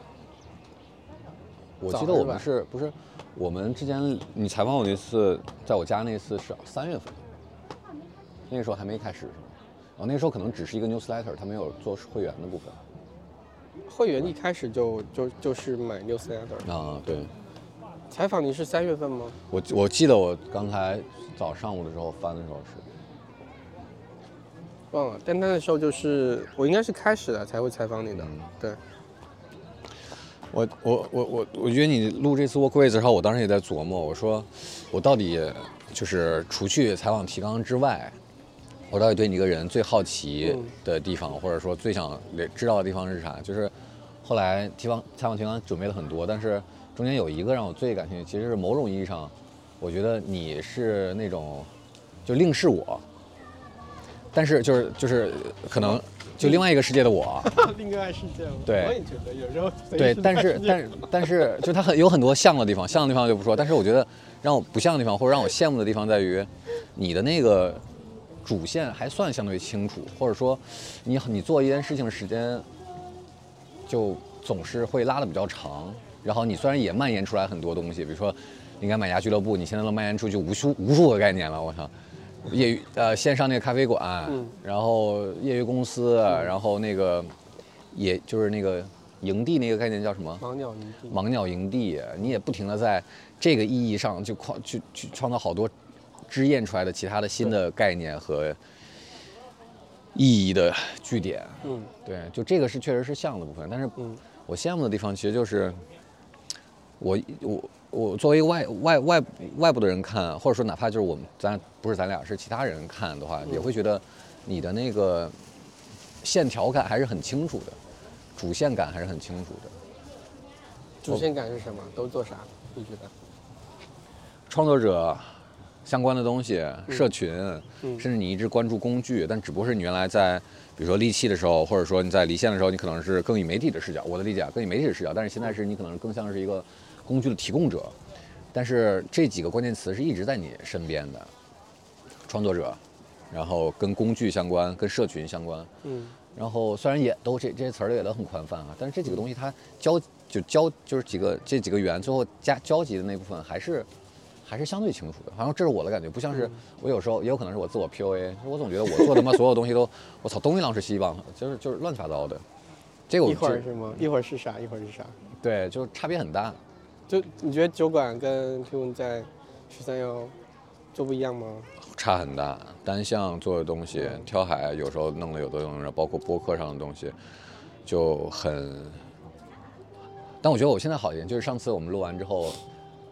我记得我们是不是我们之前你采访我那次，在我家那次是三月份，那个时候还没开始是吗？哦，那个时候可能只是一个 newsletter，他没有做会员的部分。会员一开始就就就是买 newsletter。啊，对，采访你是三月份吗？我我记得我刚才早上午的时候翻的时候是。忘了，但那时候就是我应该是开始了才会采访你的。嗯对，我我我我我觉得你录这次 walkway 的时候，我当时也在琢磨，我说我到底就是除去采访提纲之外，我到底对你这个人最好奇嗯的地方，或者说最想知道的地方是啥？就是后来提纲采访提纲准备了很多，但是中间有一个让我最感兴趣，其实是某种意义上，我觉得你是那种就另是我，但是就是就是可能就另外一个世界的我。(laughs) 另外是这样。对我也觉得有时候对，但是但是但是，就它很有很多像的地方，像的地方就不说。但是我觉得让我不像的地方，或者让我羡慕的地方在于，你的那个主线还算相对清楚，或者说你你做一件事情的时间就总是会拉的比较长。然后你虽然也蔓延出来很多东西，比如说你看买家俱乐部，你现在都蔓延出去无数无数个概念了，我操！业余呃线上那个咖啡馆，嗯。然后业余公司，然后那个也就是那个营地那个概念叫什么？盲鸟营地，盲鸟营地，你也不停的在这个意义上就创去去创造好多支验出来的其他的新的概念和意义的据点。嗯。对，就这个是确实是像的部分，但是嗯。我羡慕的地方其实就是我我我作为外外外外部的人看，或者说哪怕就是我们咱不是咱俩是其他人看的话，也会觉得你的那个线条感还是很清楚的，主线感还是很清楚的。主线感是什么？都做啥？你觉得？创作者相关的东西，社群，嗯甚至你一直关注工具，但只不过是你原来在比如说利器的时候，或者说你在离线的时候，你可能是更以媒体的视角，我的理解啊更以媒体的视角，但是现在是你可能更像是一个工具的提供者，但是这几个关键词是一直在你身边的，创作者，然后跟工具相关，跟社群相关，嗯然后虽然也都这这些词儿也都很宽泛啊，但是这几个东西它交就交就是几个这几个圆最后加交集的那部分还是还是相对清楚的。反正这是我的感觉，不像是我有时候也有可能是我自我 PUA，我总觉得我做他妈所有东西都 (laughs) 我操东一榔是西一棒，就是就是乱七八糟的。这个我一会儿是吗？一会儿是啥？一会儿是啥？对，就差别很大。就你觉得酒馆跟 Q 文在十三幺就不一样吗？差很大，单项做的东西，跳海有时候弄的有的东西，包括播客上的东西，就很。但我觉得我现在好一点，就是上次我们录完之后，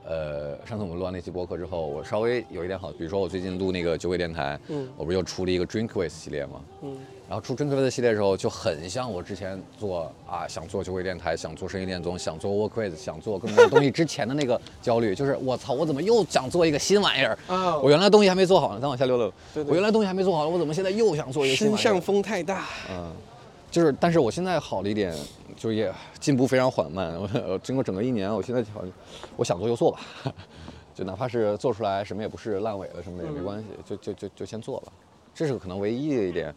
呃，上次我们录完那期播客之后，我稍微有一点好，比如说我最近录那个酒鬼电台，嗯我不是又出了一个 Drink with 系列吗？嗯然后出 Drink with 的系列的时候，就很像我之前做啊，想做酒鬼电台，想做声音恋综，想做 Work with，想做更多的东西 (laughs) 之前的那个焦虑，就是我操，我怎么又想做一个新玩意儿？啊我原来东西还没做好呢，再往下溜溜。对对我原来东西还没做好，我怎么现在又想做一个新玩意儿身上风太大。嗯，就是，但是我现在好了一点，就也进步非常缓慢。我我经过整个一年，我现在好像我想做就做吧，(laughs) 就哪怕是做出来什么也不是烂尾了什么的也没关系，就就就就先做吧。这是可能唯一的一点，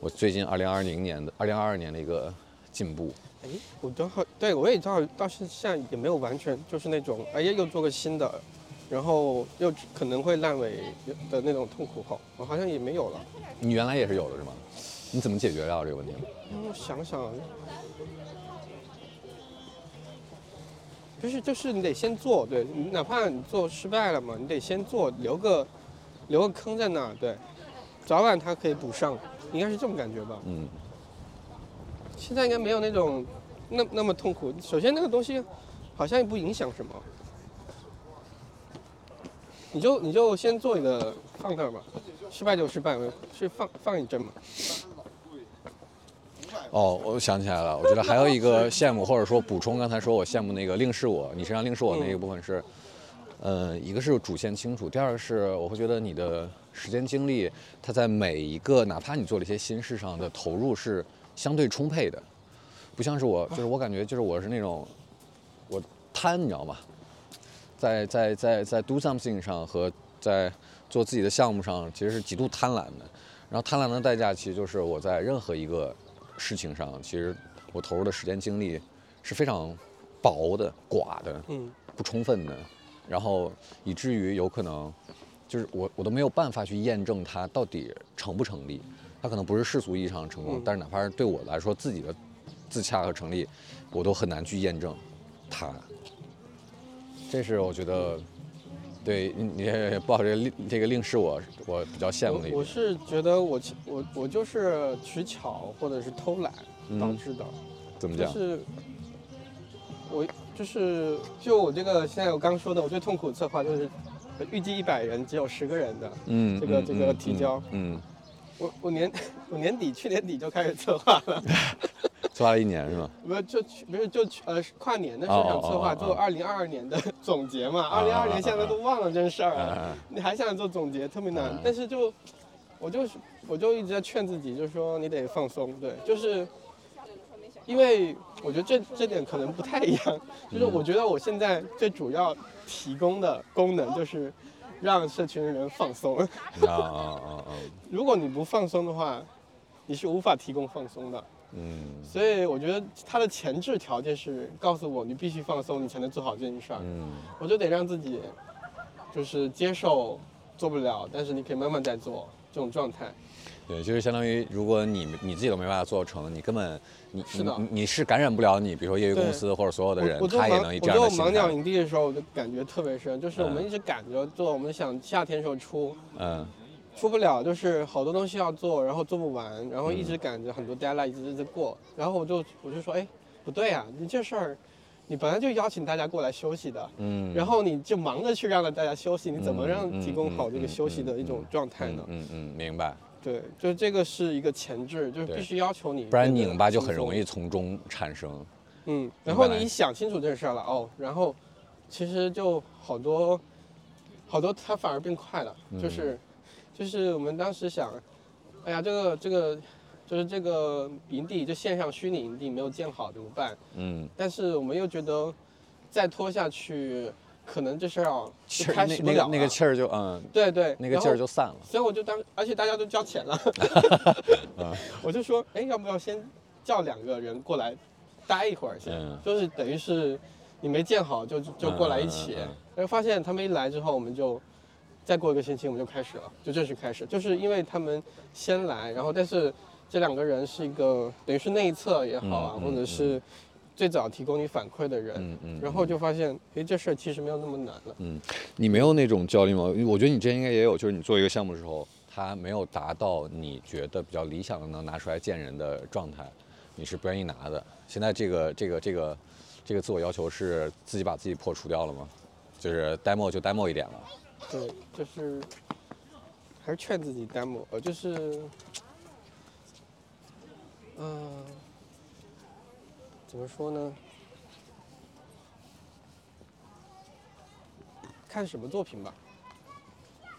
我最近二零二零年的二零二二年的一个进步。哎，我正好，对我也正好到现现在也没有完全就是那种，哎呀又做个新的，然后又可能会烂尾的那种痛苦后，我好像也没有了。你原来也是有的是吗？你怎么解决掉这个问题？嗯我想想，就是就是你得先做，对，你哪怕你做失败了嘛，你得先做，留个留个坑在那儿，对，早晚它可以补上，应该是这种感觉吧。嗯，现在应该没有那种那那么痛苦。首先那个东西好像也不影响什么，你就你就先做一个放那儿吧，失败就失败，是放放一阵嘛。哦，我想起来了，我觉得还有一个羡慕，或者说补充刚才说我羡慕那个令是我，你身上令是我那一部分是，呃，一个是主线清楚，第二个是我会觉得你的时间精力，它在每一个哪怕你做了一些新事上的投入是相对充沛的，不像是我，就是我感觉就是我是那种我贪，你知道吗？在在在在 do something 上和在做自己的项目上，其实是极度贪婪的。然后贪婪的代价，其实就是我在任何一个事情上，其实我投入的时间精力是非常薄的、寡的、嗯不充分的，然后以至于有可能就是我我都没有办法去验证它到底成不成立。它可能不是世俗意义上的成功，嗯但是哪怕是对我来说自己的自洽和成立，我都很难去验证它。这是我觉得，对你你也不好这个令这个令是我我比较羡慕的一我我。是觉得我我我就是取巧或者是偷懒嗯导致的，怎么讲？就是我就是就我这个现在我刚说的，我最痛苦的策划就是预计一百人只有十个人的，嗯，嗯这个这个嗯提交。嗯，我我年我年底去年底就开始策划了。(laughs) 做了一年是吗？(laughs) 不是就去不是就去呃跨年的时候想策划做二零二二年的 (laughs) 总结嘛，二零二二年现在都忘了这事儿了，啊你还想做总结特别难啊，但是就我就是我就一直在劝自己，就是说你得放松，对，就是因为我觉得这这点可能不太一样，就是我觉得我现在最主要提供的功能就是让社群人放松，啊啊啊啊！(laughs) 如果你不放松的话，你是无法提供放松的。嗯所以我觉得它的前置条件是告诉我你必须放松，你才能做好这件事儿。嗯我就得让自己就是接受做不了，但是你可以慢慢再做这种状态。对，就是相当于，如果你你自己都没办法做成，你根本你你你是感染不了你，比如说业余公司或者所有的人他也能以这样的心我做盲鸟。营地的时候，我就感觉特别深，就是我们嗯一直赶着做，我们想夏天时候出，嗯出不了，就是好多东西要做，然后做不完，然后一嗯直赶着很多 deadline 一直一直过，然后我就我就说，哎，不对啊、你这事儿，你本来就邀请大家过来休息的，嗯，然后你就忙着去让大家休息，你怎么嗯让嗯提供好这个休息的嗯一种状态呢？嗯嗯，明白。对，就这个是一个前置，就是必须要求你，不然拧巴就很容易。从中产生。嗯，然后你想清楚这事儿了，哦，然后其实就好多好多，它反而变快了，嗯就是就是我们当时想，哎呀，这个这个就是这个营地，就线上虚拟营地没有建好怎么办？嗯，但是我们又觉得再拖下去，可能这事儿啊就气儿那开始不了那个那个气儿就嗯，对对，那个劲儿就散了。所以我就当，而且大家都交钱了，(laughs) (laughs) 我就说，哎，要不要先叫两个人过来待一会儿先，嗯。就是等于是你没建好就就过来一起，嗯嗯嗯。嗯然后发现他们一来之后，我们就再过一个星期我们就开始了，就正式开始，就是因为他们先来，然后但是这两个人是一个等于是内测也好啊，嗯嗯。或者是最早提供你反馈的人，嗯嗯。然后就发现，哎，这事儿其实没有那么难了。嗯你没有那种焦虑吗？我觉得你之前应该也有，就是你做一个项目的时候，它没有达到你觉得比较理想的能拿出来见人的状态，你是不愿意拿的。现在这个这个这个这个自我要求是自己把自己破除掉了吗？就是 demo 就 demo 一点了。对，就是还是劝自己 demo，呃，就是，嗯、怎么说呢？看什么作品吧。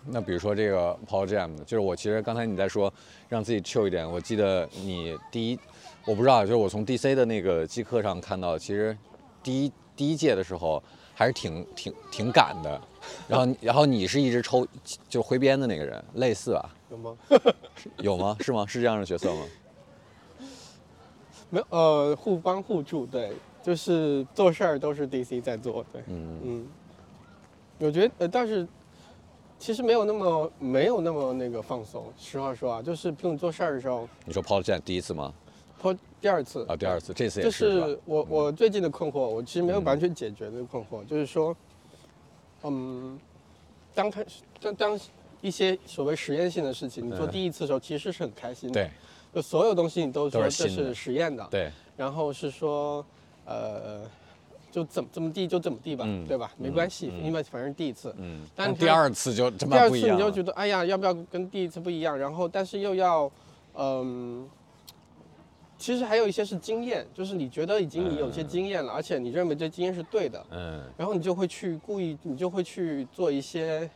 那比如说这个 Paul Jam，就是我其实刚才你在说让自己 chill 一点，我记得你第一，我不知道，就是我从 DC 的那个机课上看到，其实第一第一届的时候还是挺挺挺赶的，然后然后你是一直抽就挥鞭的那个人，类似吧？有吗？(laughs) 有吗？是吗？是这样的角色吗？没有，呃，互帮互助，对，就是做事儿都是 DC 在做，对，嗯。嗯，我觉得，呃，但是其实没有那么没有那么那个放松，实话说啊，就是比如你做事儿的时候，你说 Paul Jam 第一次吗？抛第二次啊，第二次，这次也就是就？是我我最近的困惑，我其实没有嗯。完全解决这个困惑，就是说，嗯，当开始当当一些所谓实验性的事情，你做嗯。第一次的时候，其实是很开心的，对就所有东西你都都说这是实验的，对，然后是说，呃，就怎么怎么地就怎么地吧，嗯对吧？没嗯关系，嗯因为反正第一次。嗯，但第二次就这第二次么不一样了。你就觉得，哎呀，要不要跟第一次不一样？然后，但是又要，嗯，其实还有一些是经验，就是你觉得已经你有些嗯经验了，而且你认为这经验是对的，嗯，然后你就会去故意，你就会去做一些，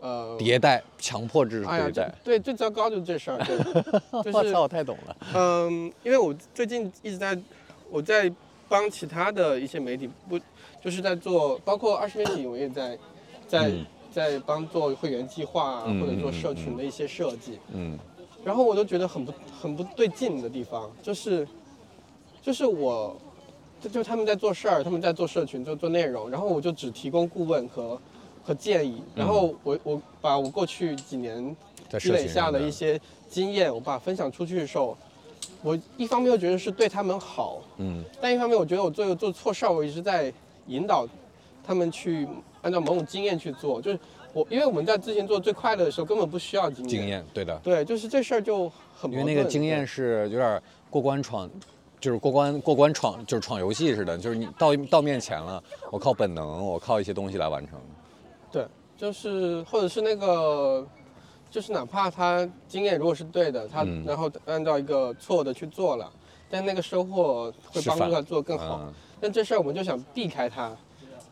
呃，迭代，强迫制哎呀，迭代。这。对，最糟糕就是这事儿，对，(laughs) 就是我操，我太懂了。嗯，因为我最近一直在，我在帮其他的一些媒体，不就是在做，包括二十媒体，我也在，(laughs) 在、嗯。在帮做会员计划啊，嗯或者做社群的一些设计，嗯。然后我都觉得很不很不对劲的地方，就是，就是我，就就他们在做事儿，他们在做社群，就做内容，然后我就只提供顾问和和建议，然后我我把我过去几年积累下的的一些经验，我把分享出去的时候，我一方面又觉得是对他们好，嗯但一方面我觉得我做做错事儿，我一直在引导他们去按照某种经验去做，就是我因为我们在之前做最快乐的时候根本不需要经验，经验，对的。对，就是这事儿就很因为那个经验是有点过关闯，就是过关过关闯，就是闯游戏似的，就是你到到面前了，我靠本能，我靠一些东西来完成。对，就是或者是那个。就是哪怕他经验如果是对的，他嗯然后按照一个错的去做了，但那个收获会帮助他做更好。嗯但这事儿我们就想避开他，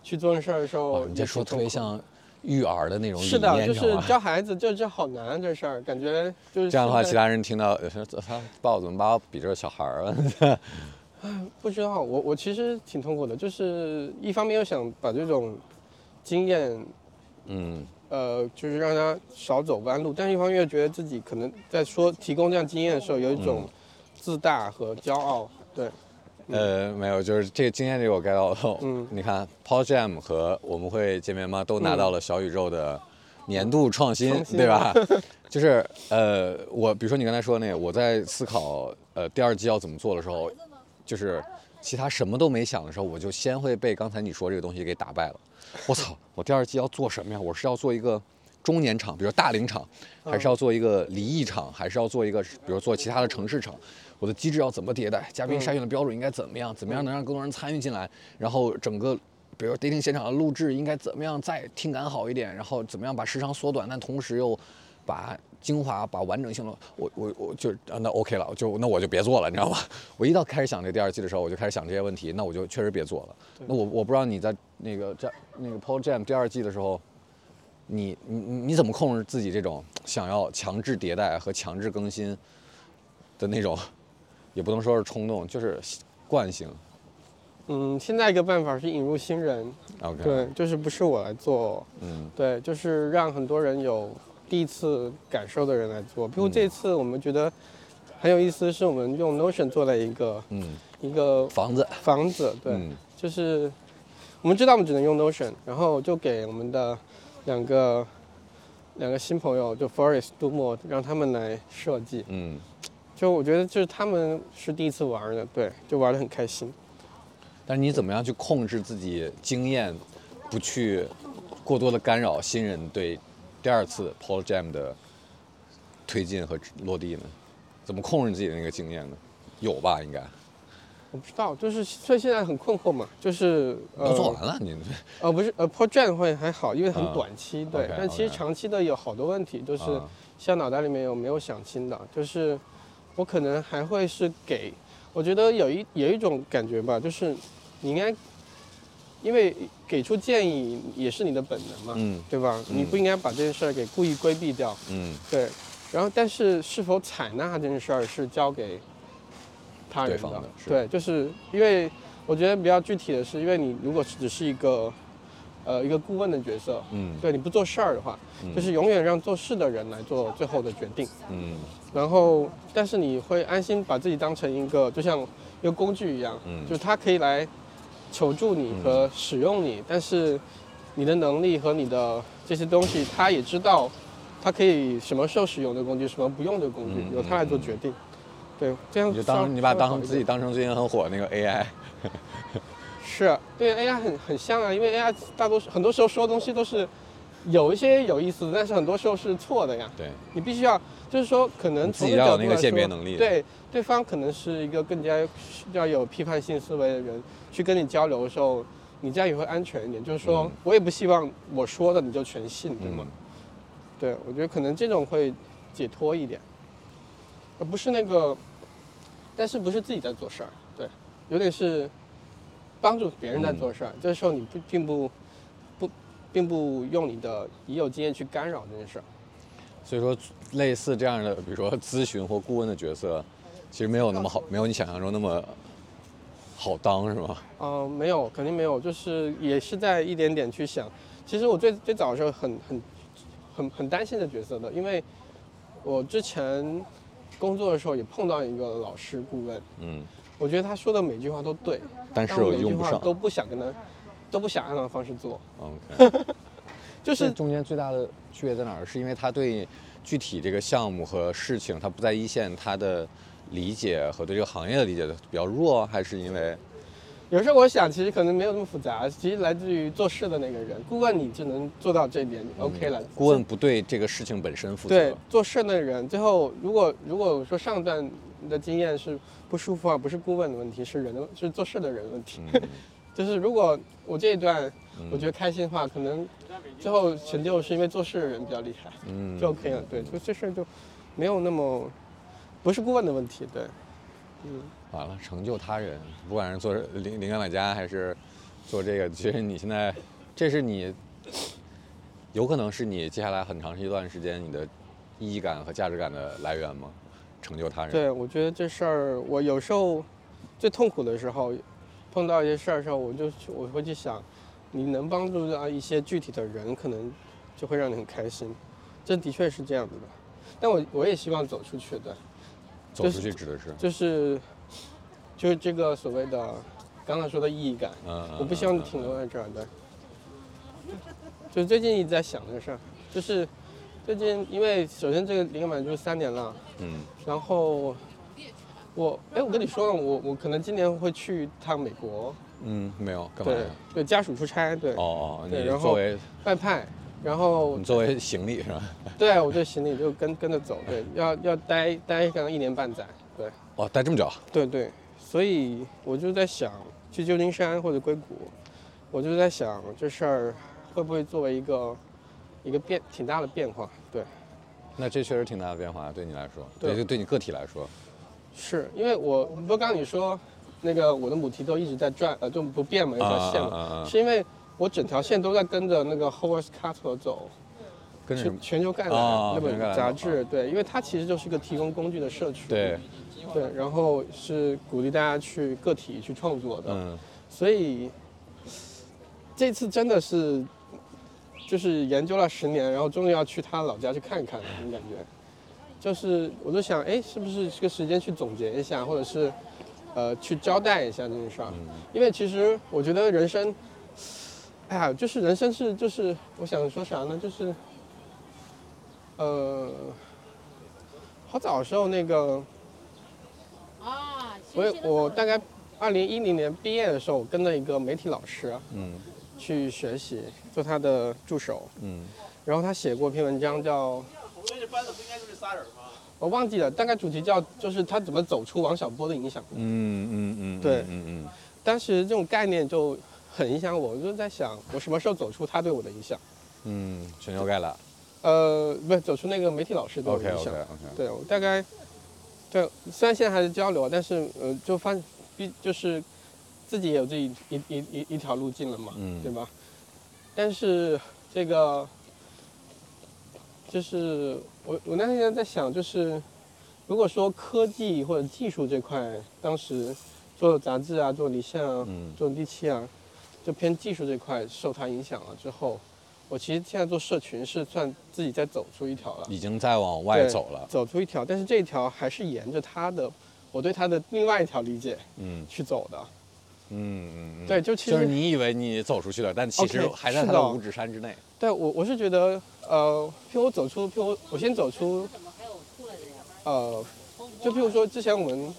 去做这事儿的时候，哦，你这说特别像育儿的那种理是的，就是教孩子，就这好难这事儿，感觉就是这样的话，其他人听到，呃说他爸，我怎么把我比这个小孩儿啊？(laughs) 不知道，我我其实挺痛苦的，就是一方面又想把这种经验，嗯呃，就是让他少走弯路，但是一方面又觉得自己可能在说提供这样经验的时候，有一种嗯自大和骄傲，对，呃，没有，就是这个经验这个我 get 到了。嗯 (laughs) 你看，Paul Jam 和我们会见面吗？都拿嗯到了小宇宙的年度创新，创新对吧？(laughs) 就是呃，我比如说你刚才说那个，我在思考呃第二季要怎么做的时候，就是其他什么都没想的时候，我就先会被刚才你说这个东西给打败了。我操，我第二季要做什么呀？我是要做一个中年场，比如大龄场，还是要做一个离异场，还是要做一个比如做其他的城市场？我的机制要怎么迭代？嘉宾筛选的标准应该怎么样？怎么样能让更多人参与进来？然后整个。比如 dating 现场的录制应该怎么样再听感好一点，然后怎么样把时长缩短，但同时又把精华、把完整性了，我我我就啊那 OK 了，就那我就别做了，你知道吗？(laughs) 我一到开始想这第二季的时候，我就开始想这些问题，那我就确实别做了。那我我不知道你在那个在那个 Paul Jam 第二季的时候，你你你你怎么控制自己这种想要强制迭代和强制更新的那种，(laughs) 也不能说是冲动，就是惯性。嗯，现在一个办法是引入新人，OK，对，就是不是我来做，嗯对，就是让很多人有第一次感受的人来做。比如嗯这次我们觉得很有意思，是我们用 Notion 做了一个嗯，一个房子，房子，对，嗯就是我们知道我们只能用 Notion，然后就给我们的两个两个新朋友，就 Forest 杜莫，让他们来设计。嗯。就我觉得就是他们是第一次玩的，对，就玩得很开心。但是你怎么样去控制自己经验，不去过多的干扰新人对第二次 Paul Jam 的推进和落地呢？怎么控制自己的那个经验呢？有吧，应该我不知道，就是所以现在很困惑嘛，就是呃都做完了，你呃，不是，呃，Project 会还好，因为很啊短期，对。但其实长期的有好多问题，就是啊像脑袋里面有没有想清的，就是我可能还会是给，我觉得有一有一种感觉吧，就是你应该，因为给出建议也是你的本能嘛，嗯。对吧？你不应该把这件事儿给故意规避掉，嗯。对。然后，但是是否采纳这件事儿是交给他人的？对，就是因为我觉得比较具体的是，因为你如果只是一个呃一个顾问的角色，嗯。对你不做事儿的话，就是永远让做事的人来做最后的决定。嗯。然后，但是你会安心把自己当成一个就像一个工具一样，嗯。就是他可以来求助你和使用你，但是你的能力和你的这些东西，他也知道他可以什么时候使用的工具，什么不用的工具，嗯由他来做决定。对，这样你就当你把当自己当成最近很火那个 AI，是对 AI 很很像啊，因为 AI 大多数很多时候说的东西都是有一些有意思的，但是很多时候是错的呀。对，你必须要，就是说，可能自己要有那个鉴别能力对，对方可能是一个更加要有批判性思维的人，去跟你交流的时候，你这样也会安全一点。就是说、嗯我也不希望我说的你就全信，对吗？嗯对，我觉得可能这种会解脱一点，而不是那个，但是不是自己在做事儿，对，有点是帮助别人在做事儿。这时候你不并不不并不用你的已有经验去干扰这件事儿。所以说类似这样的，比如说咨询或顾问的角色，其实没有那么好，没有你想象中那么好当，是吗？嗯，没有，肯定没有，就是也是在一点点去想。其实我最最早的时候很很很很担心的角色的，因为我之前工作的时候也碰到一个老师顾问，嗯，我觉得他说的每句话都对，但是我每句我用不上。话都不想跟他，都不想按他的方式做，OK，就是中间最大的区别在哪儿？是因为他对具体这个项目和事情，他不在一线，他的理解和对这个行业的理解比较弱，还是因为有时候我想，其实可能没有那么复杂，其实来自于做事的那个人，顾问你就能做到这一点、o k 了。顾问不对这个事情本身负责？对做事的人，最后如果如果说上段的经验是不舒服啊，不是顾问的问题，是人的是做事的人的问题。嗯 (laughs) 就是如果我这一段嗯我觉得开心的话，可能最后成就是因为做事的人比较厉害，嗯就 OK 了。对，就这事儿就没有那么不是顾问的问题。对，嗯，完了，成就他人，不管是做灵灵感买家还是做这个，其实你现在，这是你，有可能是你接下来很长一段时间你的意义感和价值感的来源吗？成就他人。对，我觉得这事儿我有时候最痛苦的时候，碰到一些事儿的时候，我就去我会去想，你能帮助到一些具体的人，可能就会让你很开心。这的确是这样子的，但我我也希望走出去的，走出去指的是，就是就是这个所谓的刚才说的意义感，嗯，我不希望停留在这儿的。就是最近一直在想这个事儿，就是最近因为首先这个灵感满就是三年了，嗯，然后我哎我跟你说了，我我可能今年会去一趟美国，嗯，没有干嘛对呀？对，家属出差，对，哦哦，你对然后作为外派，然后你作为行李是吧？(laughs) 对我这行李就跟跟着走，对，要要待待可能一年半载，对哦，待这么久，对对，所以我就在想去旧金山或者硅谷，我就在想这事儿会不会作为一个一个变挺大的变化，对。那这确实挺大的变化，对你来说，对对，就对你个体来说，是因为我不是刚刚你说那个我的母题都一直在转，呃，就不变嘛，一条线嘛，是因为我整条线都在跟着那个 Howard Carter 走，全跟着？全球概览、啊那本杂志，对，因为它其实就是一个提供工具的社区，对，对，然后是鼓励大家去个体去创作的，嗯，所以这次真的是就是研究了十年，然后终于要去他老家去看一看了，那种感觉。就是我就想，哎，是不是这个时间去总结一下，或者是呃去交代一下这件事儿？因为其实我觉得人生，哎呀，就是人生是就是我想说啥呢？就是呃，好早的时候那个啊，我我大概二零一零年毕业的时候，我跟着一个媒体老师嗯去学习，做他的助手。嗯然后他写过一篇文章叫，我忘记了，大概主题叫就是他怎么走出王小波的影响。嗯嗯嗯，对嗯嗯当时这种概念就很影响我，我就在想，我什么时候走出他对我的影响？嗯，全球概览呃，不是走出那个媒体老师对我，OK 的影 OK 响。OK，对我大概，对，虽然现在还是交流，但是呃，就发必就是自己也有自己一一一一条路径了嘛，嗯对吧？但是这个，就是我我那天在想，就是如果说科技或者技术这块，当时做杂志啊，做离线啊，嗯做第七啊，就偏技术这块受它影响了之后，我其实现在做社群是算自己在走出一条了。已经在往外走了，走出一条，但是这一条还是沿着它的，我对它的另外一条理解嗯去走的。嗯嗯嗯嗯，对，就其就是实你以为你走出去了，但其实还在他的五指山之内，对我我是觉得，呃，譬如我走出，譬如我我先走出，呃，就譬如说之前我们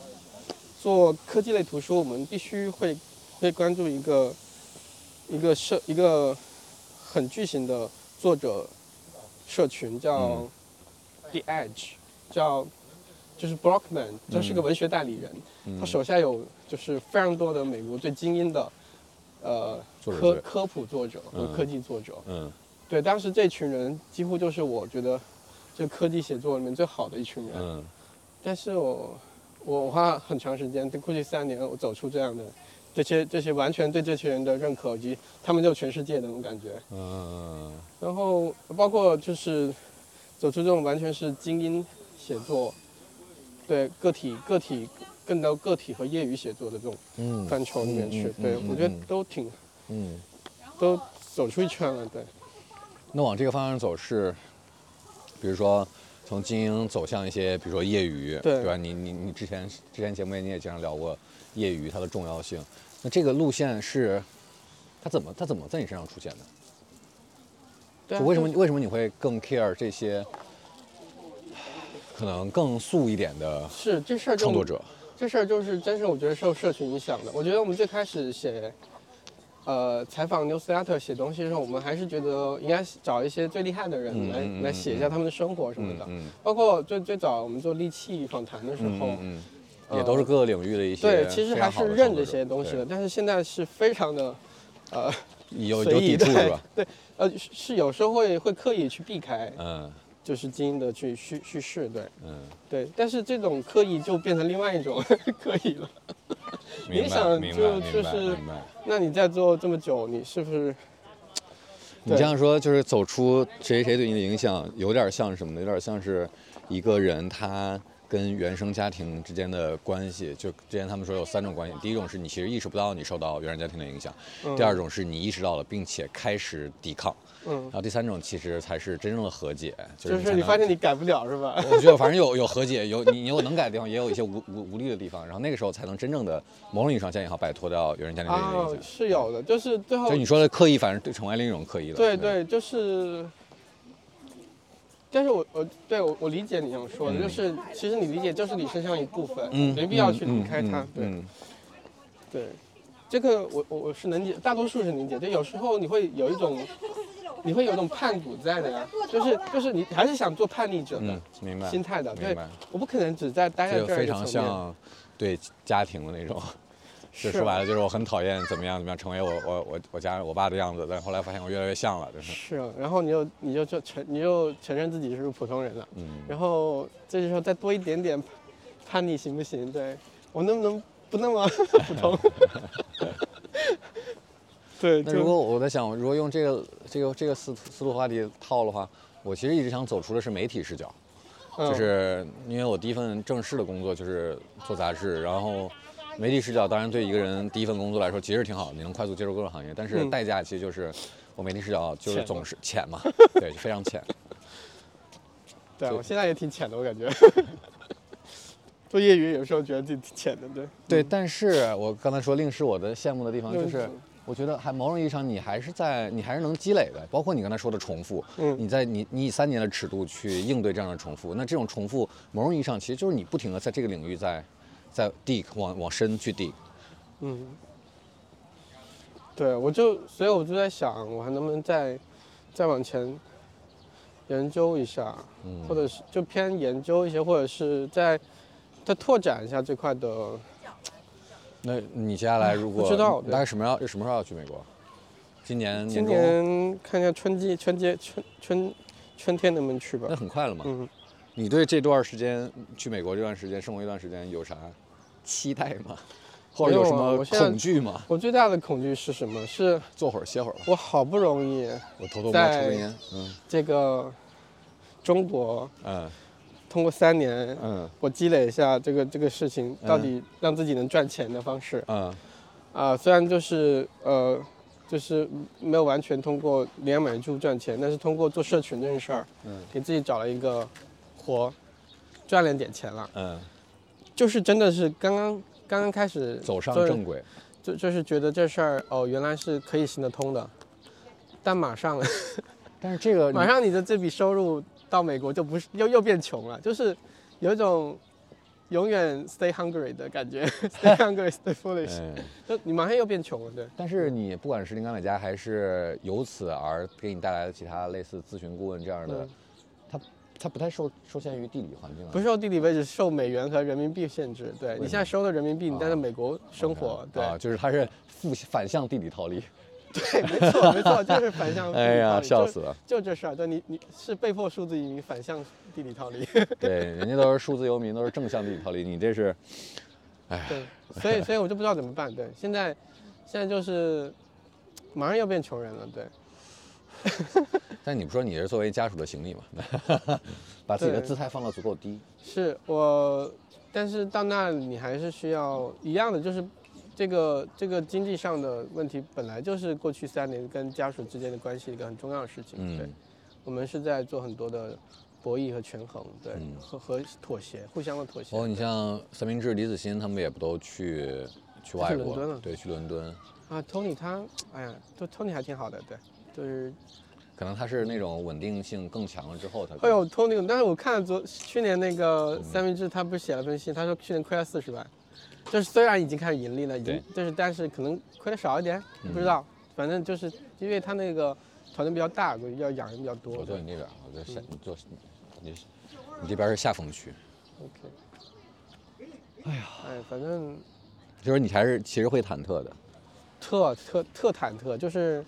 做科技类图书，我们必须会会关注一个一个社一个很巨型的作者社群，叫嗯。The Edge，叫就是 Brockman，他是个文学代理人，嗯。他手下有就是非常多的美国最精英的呃科科普作者和嗯科技作者。嗯对，当时这群人几乎就是我觉得这科技写作里面最好的一群人。嗯但是我我我花很长时间，估计三年，我走出这样的这些这些完全对这群人的认可，以及他们就全世界的那种感觉。嗯然后包括就是走出这种完全是精英写作，对个体个体更到个体和业余写作的这种嗯范畴里面去。对嗯嗯嗯我觉得嗯都挺嗯，都走出一圈了。对。那往这个方向走是，比如说从精英走向一些，比如说业余，对吧？你你你之前之前节目里你也经常聊过业余它的重要性，那这个路线是它怎么它怎么在你身上出现的？对啊就为什么为什么你会更 care 这些可能更素一点的是这事儿创作者？这事儿就是真是我觉得受社群影响的。我觉得我们最开始写，呃，采访 newsletter 写东西的时候，我们还是觉得应该找一些最厉害的人来、来写一下他们的生活什么的。嗯嗯包括最最早我们做利器访谈的时候，嗯也都是各个领域的一些对，其实还是认这些东西的。但是现在是非常的，呃，有有抵触是吧？(laughs) 对，呃，是是有时候会会刻意去避开，嗯就是基因的去叙叙事，对嗯，对。但是这种刻意就变成另外一种 (laughs) 刻意了。你想就就是。那你在做这么久，你是不是？你这样说就是走出谁谁对你的影响，有点像什么呢？有点像是一个人他跟原生家庭之间的关系。就之前他们说有三种关系，第一种是你其实意识不到你受到原生家庭的影响，嗯第二种是你意识到了并且开始抵抗，嗯然，后第三种其实才是真正的和解，就就是你发现你改不了是吧？(laughs) 我觉得反正有有和解，有你你有能改的地方，也有一些无无无力的地方，然后那个时候才能真正的某种意义上讲也好摆脱掉原生家庭对你的啊影，响。是有的，就是最后就你说的刻意，反正对成为另一种刻意了。对对，就是但是我我对我我理解你想说的，嗯就是其实你理解就是你身上一部分，嗯，没必要去嗯离开它。对、嗯对，这个我我我是能解，大多数是理解。就有时候你会有一种，你会有一种叛骨在的呀，就是就是你还是想做叛逆者的嗯，明白，心态的。对我不可能只在待在这儿这个非常。像对家庭的那种。就 (laughs) 是是说白了，就是我很讨厌怎么样怎么样成为我我我我家我爸的样子，但后来发现我越来越像了，就是是啊，然后你就你就就承你就承认自己是普通人了，嗯，然后这时候再多一点点叛逆行不行？对我能不能不那么 (laughs) 普通？(laughs) 对，就那如果我在想，如果用这个这个这个思思路话题套的话，我其实一直想走出的是媒体视角，嗯就是因为我第一份正式的工作就是做杂志，然后媒体视角当然对一个人第一份工作来说其实挺好，你能快速接触各个行业，但是嗯代价其实就是我媒体视角就是总是浅嘛，(laughs) 对，非常浅。对对我现在也挺浅的，我感觉。(laughs) 做业余有时候觉得自己挺浅的，对。对，但是我刚才说令是我的羡慕的地方嗯就是。我觉得还某种意义上，你还是在，你还是能积累的，包括你刚才说的重复，嗯。你在你你以三年的尺度去应对这样的重复，那这种重复某种意义上其实就是你不停的在这个领域在在 dig 往往深去 dig，嗯，对，我就所以我就在想，我还能不能再再往前研究一下，嗯。或者是就偏研究一些，或者是再再拓展一下这块的。那你接下来如果不知道大概什么要什么时候要去美国？今年今年看看春季、春节、春春春天能不能去吧那。很快了嘛。嗯，你对这段时间去美国这段时间生活一段时间有啥期待吗？或者有有什么恐惧吗？我最大的恐惧是什么？是坐会儿歇会儿吧，我好不容易我偷偷摸在抽根烟。嗯这个中国嗯通过三年，嗯我积累一下这个这个事情嗯到底让自己能赚钱的方式。嗯啊、虽然就是呃，就是没有完全通过领养买住赚钱，但是通过做社群这件事儿，嗯给自己找了一个活，赚了点钱了。嗯，就是真的是刚刚刚刚开始走上正轨。就就是觉得这事儿哦，原来是可以行得通的，但马上 (laughs) 但是这个马上你的这笔收入到美国就不是又又变穷了，就是有一种永远 stay hungry 的感觉，stay (laughs) hungry, stay foolish，嗯，就你马上又变穷了，对。但是你不管是灵感买家，还是由此而给你带来的其他类似咨询顾问这样的嗯，它它不太受受限于地理环境啊。不受地理位置，受美元和人民币限制。对你现在收的人民币，你待在美国生活，对啊，就是它是负反向地理套利。对，没错没错，(laughs) 就是反向。哎呀，笑死了。就这事儿，对你你是被迫数字移民，反向地理逃离。(laughs) 对，人家都是数字游民，都是正向地理逃离，你这是，哎，对，所以所以我就不知道怎么办。对，现在现在就是马上要变穷人了。对，(laughs) 但你不说你是作为家属的行李嘛，把自己的姿态放得足够低。是我，但是到那里你还是需要一样的，就是这个这个经济上的问题，本来就是过去三年跟家属之间的关系一个很重要的事情。对嗯，我们是在做很多的博弈和权衡，对，嗯和和妥协，互相的妥协。包括你像三明治、李子欣他们也不都去去外国，伦敦了对，去伦敦。啊，Tony 他，哎呀，就 Tony 还挺好的，对，就是可能他是那种稳定性更强了之后，他哎呦 Tony，但是我看昨去年那嗯个三明治，他不是写了封信，他说去年亏了四十万，就是虽然已经开始盈利了，已经，就是但是可能亏的少一点，嗯不知道，反正就是因为他那个团队比较大，要养人比较多。我坐你那边，我坐下，你坐你你这边是下风区，OK。哎呀，哎，反正就是你还是其实会忐忑的。特特特忐忑，就是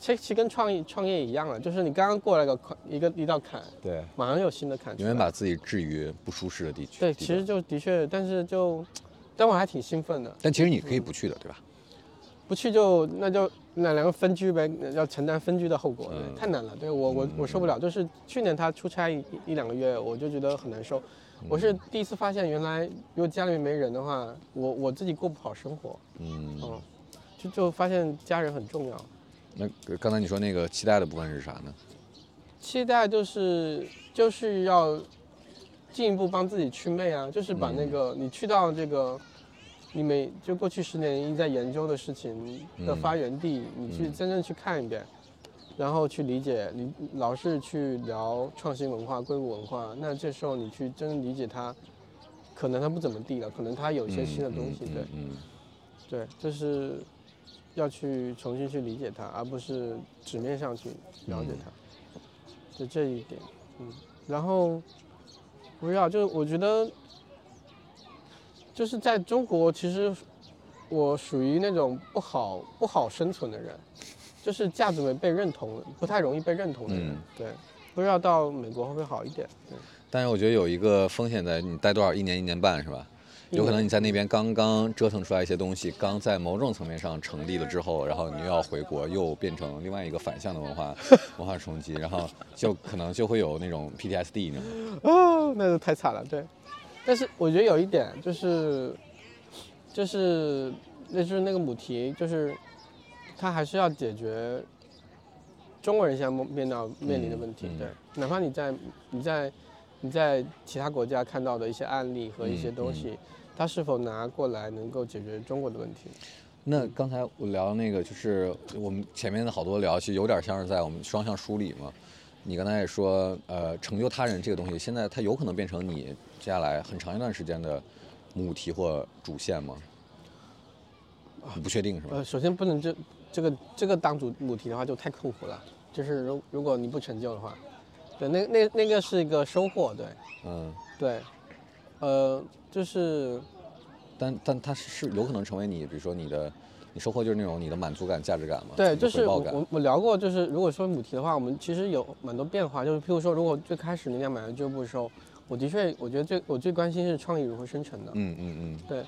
其其实跟创业创业一样了，就是你刚刚过了个坎一个一道坎，对，马上又有新的坎。永远把自己置于不舒适的地区。对，其实就的确，但是就，但我还挺兴奋的。但其实你可以不去的，对吧？不去就那就那两个分居呗，要承担分居的后果，太难了。对我我我受不了，就是去年他出差一一两个月，我就觉得很难受。我是第一次发现，原来如果家里面没人的话，我我自己过不好生活。嗯，嗯，就就发现家人很重要。那刚才你说那个期待的部分是啥呢？期待就是就是要进一步帮自己去魅啊，就是把那个、你去到这个你每就过去十年一直在研究的事情的嗯发源地，你去嗯。真正去看一遍，然后去理解，你老是去聊创新文化、硅谷文化，那这时候你去真正理解它，可能它不怎么地了，可能它有一些新的东西，对对，就是要去重新去理解它，而不是纸面上去了解它，就这一点，嗯，然后不知道，就是我觉得，就是在中国，其实我属于那种不好不好生存的人，就是价值没被认同，不太容易被认同的人，嗯对，不知道到美国会不会好一点，对。但是我觉得有一个风险在，你待多少？一年一年半是吧？有可能你在那边刚刚折腾出来一些东西，刚在某种层面上成立了之后，然后你又要回国，又变成另外一个反向的文化 (laughs) 文化冲击，然后就可能就会有那种 PTSD 那种。哦，那就太惨了，对。但是我觉得有一点就是，就是那就是那个母题，就是它还是要解决中国人现在面到面临的问题，对。哪怕你在你在你在其他国家看到的一些案例和一些东西，它是否拿过来能够解决中国的问题？那刚才我聊那个，就是我们前面的好多聊，其实有点像是在我们双向梳理嘛。你刚才也说，呃，成就他人这个东西，现在它有可能变成你接下来很长一段时间的母题或主线吗？你不确定是吧？呃，首先不能这这个这个当主母题的话就太痛苦了，就是如如果你不成就的话，对，那那那个是一个收获，对嗯，对，呃，就是但但它是是有可能成为你，比如说你的，你收获就是那种你的满足感、价值感嘛？对，就是我我我聊过，就是如果说母题的话，我们其实有蛮多变化，就是譬如说，如果最开始你俩买了俱乐部的时候，我的确我觉得最我最关心是创意如何生成的，嗯嗯嗯对，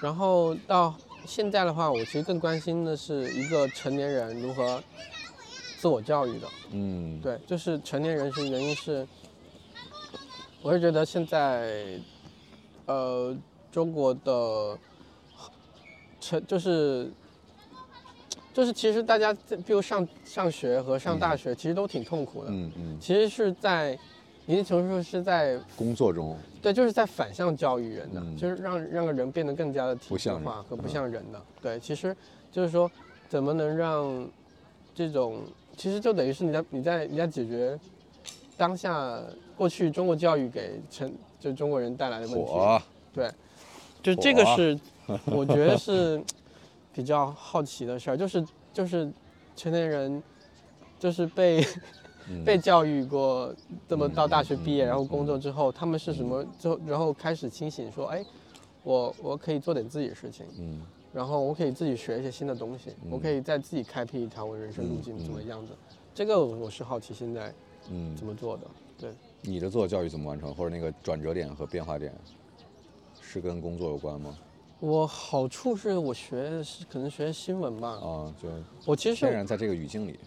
然后到现在的话，我其实更关心的是一个成年人如何自我教育的。嗯，对，就是成年人是原因是，我是觉得现在，呃，中国的成就是就是其实大家在比如上上学和上大学，其实都挺痛苦的。嗯嗯，其实是在一定程度上是在工作中，对，就是在反向教育人的，嗯就是让让个人变得更加的体制不像化和不嗯像人的。对，其实就是说，怎么能让这种，其实就等于是你在你在你在解决当下过去中国教育给成就中国人带来的问题。对，就这个是 (laughs) 我觉得是比较好奇的事儿，就是就是成年人就是被。嗯 (laughs) 被教育过，这么到大学毕业，然后工作之后，他们是什么？之后然后开始清醒，说，哎，我我可以做点自己的事情，嗯然后我可以自己学一些新的东西，嗯我可以再自己开辟一条我人生路径，怎么样子？这个我是好奇现在嗯怎，么做的。对，你的自我教育怎么完成，或者那个转折点和变化点，是跟工作有关吗？我好处是我学是可能学新闻吧，啊，就我其实天然在这个语境里，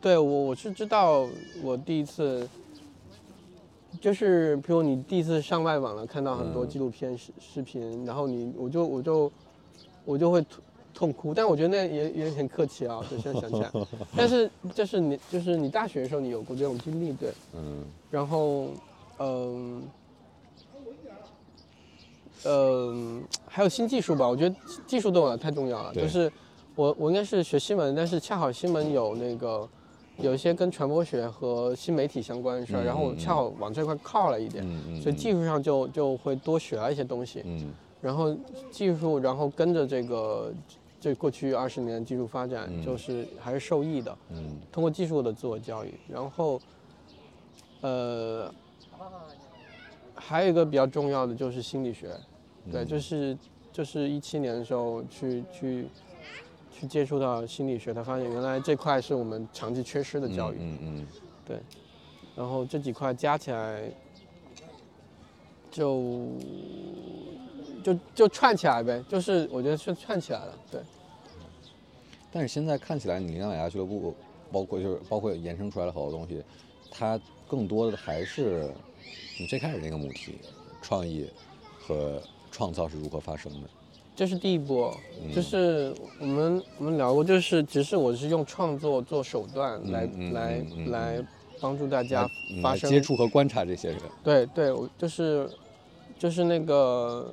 对我我是知道，我第一次就是，比如你第一次上外网了，看到很多嗯。纪录片视视频，然后你我就我就我就会痛痛哭，但我觉得那也也很客气啊，就现在想起来，但是就是你就是你大学的时候你有过这种经历，对，嗯然后嗯。嗯，还有新技术吧，我觉得技术对我来太重要了。对就是我我应该是学新闻，但是恰好新闻有那个有一些跟传播学和新媒体相关的事儿，嗯然后我嗯恰好往这块靠了一点，嗯嗯，所以技术上就就会多学了一些东西。嗯然后技术，然后跟着这个这过去二十年技术发展，嗯。就是还是受益的。嗯。通过技术的自我教育，然后，呃，还有一个比较重要的就是心理学，对，嗯就是就是一七年的时候去去去接触到心理学，他发现原来这块是我们长期缺失的教育，嗯嗯。对然后这几块加起来就就就串起来呗，就是我觉得是串起来了，对。但是现在看起来，你林雅雅俱乐部，包括就是包括衍生出来的好多东西，它更多的还是你最开始那个母题，创意和创造是如何发生的。这是第一波，嗯就是我们我们聊过，就是只是我是用创作做手段来、嗯嗯来、来帮助大家发生接触和观察这些人。对对，我就是就是那个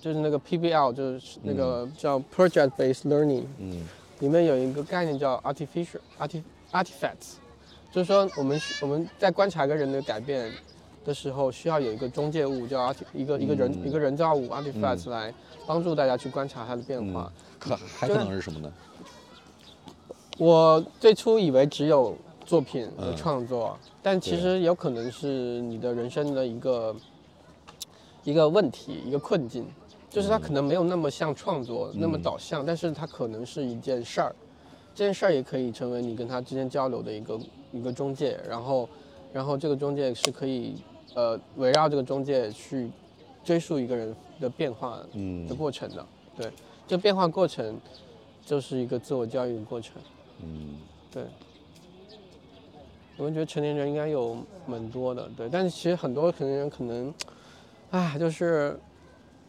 就是那个 PBL，就是那个叫 Project Based Learning，、嗯里面有一个概念叫 artificial arti artifacts，就是说我们需我们在观察一个人的改变的时候，需要有一个中介物，叫 art 一个一个人、嗯。一个人造物 artifacts 来帮助大家去观察它的变化。可还可能是什么呢？我最初以为只有作品和嗯创作，但其实有可能是你的人生的一个一个问题，一个困境，就是它可能没有那么像创作、那么导向，但是它可能是一件事儿，这件事儿也可以成为你跟他之间交流的一个一个中介，然后然后这个中介是可以呃围绕这个中介去追溯一个人的变化嗯的过程的，对，这个变化过程就是一个自我教育的过程。嗯。对，我们觉得成年人应该有蛮多的，对，但是其实很多成年人可能，唉，就是，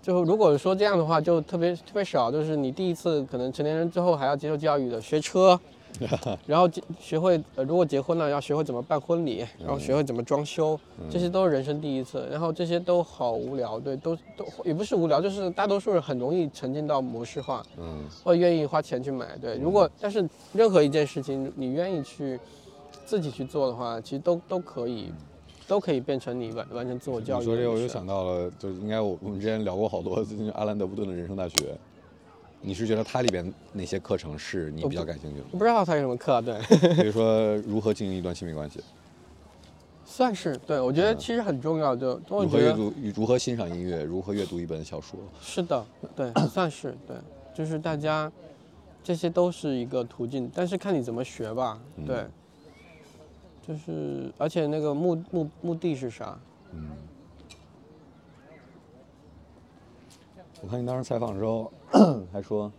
就如果说这样的话，就特别特别少，就是你第一次可能成年人之后还要接受教育的，学车，(laughs) 然后结学会，呃，如果结婚了要学会怎么办婚礼，然后学会怎么装修，这些都是人生第一次，然后这些都好无聊，对，都都也不是无聊，就是大多数人很容易沉浸到模式化，嗯。或者愿意花钱去买。对，如果但是任何一件事情你愿意去自己去做的话，其实都都可以，都可以变成你完完成自我教育。你说这个我又想到了，就是应该我我们之前聊过好多，就是阿兰德布顿的人生大学。你是觉得它里边哪些课程是你比较感兴趣的？我不知道它有什么课啊，对，(laughs) 比如说如何经营一段亲密关系，算是对，我觉得其实很重要，就我如何阅读如何欣赏音乐，如何阅读一本小说。是的，对，(coughs) 算是对，就是大家这些都是一个途径，但是看你怎么学吧，对，就是而且那个目目目的是啥？嗯，我看你当时采访的时候 (coughs) 还说，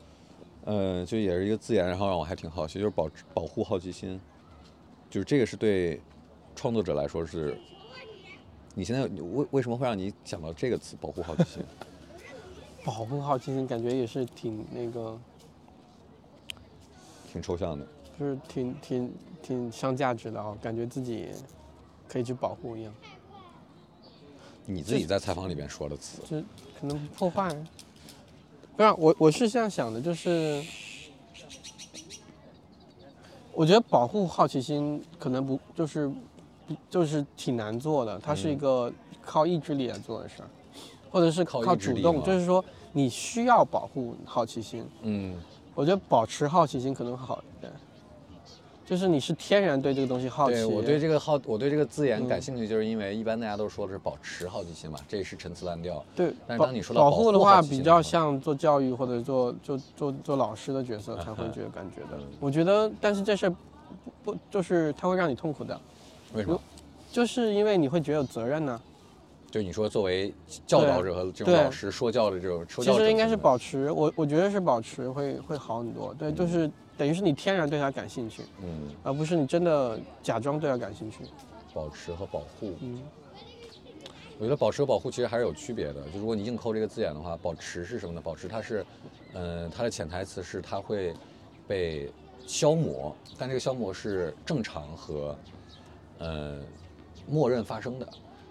呃，就也是一个字眼，然后让我还挺好奇，就是保保护好奇心，就是这个是对创作者来说是，你现在为为什么会让你想到这个词“保护好奇心 (laughs) 保护好奇心，感觉也是挺那个，”，挺抽象的。就是挺挺挺上价值的哦，感觉自己可以去保护一样，你自己在采访里面说的词，就可能不破坏。不是我，我是这样想的，就是我觉得保护好奇心可能不就是不就是挺难做的，它是一个靠意志力来做的事儿，或者是靠靠主动，就是说你需要保护好奇心。嗯，我觉得保持好奇心可能好一点，就是你是天然对这个东西好奇。对我对这个好，我对这个字眼感嗯兴趣，就是因为一般大家都说的是保持好奇心嘛，这也是陈词滥调。对但是当你说到保保护护的话，比较像做教育或者做做做做老师的角色才会觉得感觉的。嗯我觉得，但是这事儿不不就是它会让你痛苦的，为什么？就是因为你会觉得有责任呢、就你说作为教导者和这种老师说教的这种其实应该是保持，我我觉得是保持会会好很多。对，就是等于是你天然对它感兴趣，嗯，而不是你真的假装对它感兴趣。保持和保护。嗯，我觉得保持和保护其实还是有区别的。就如果你硬抠这个字眼的话，保持是什么呢？保持它是，嗯、它的潜台词是它会被消磨，但这个消磨是正常和，呃，默认发生的。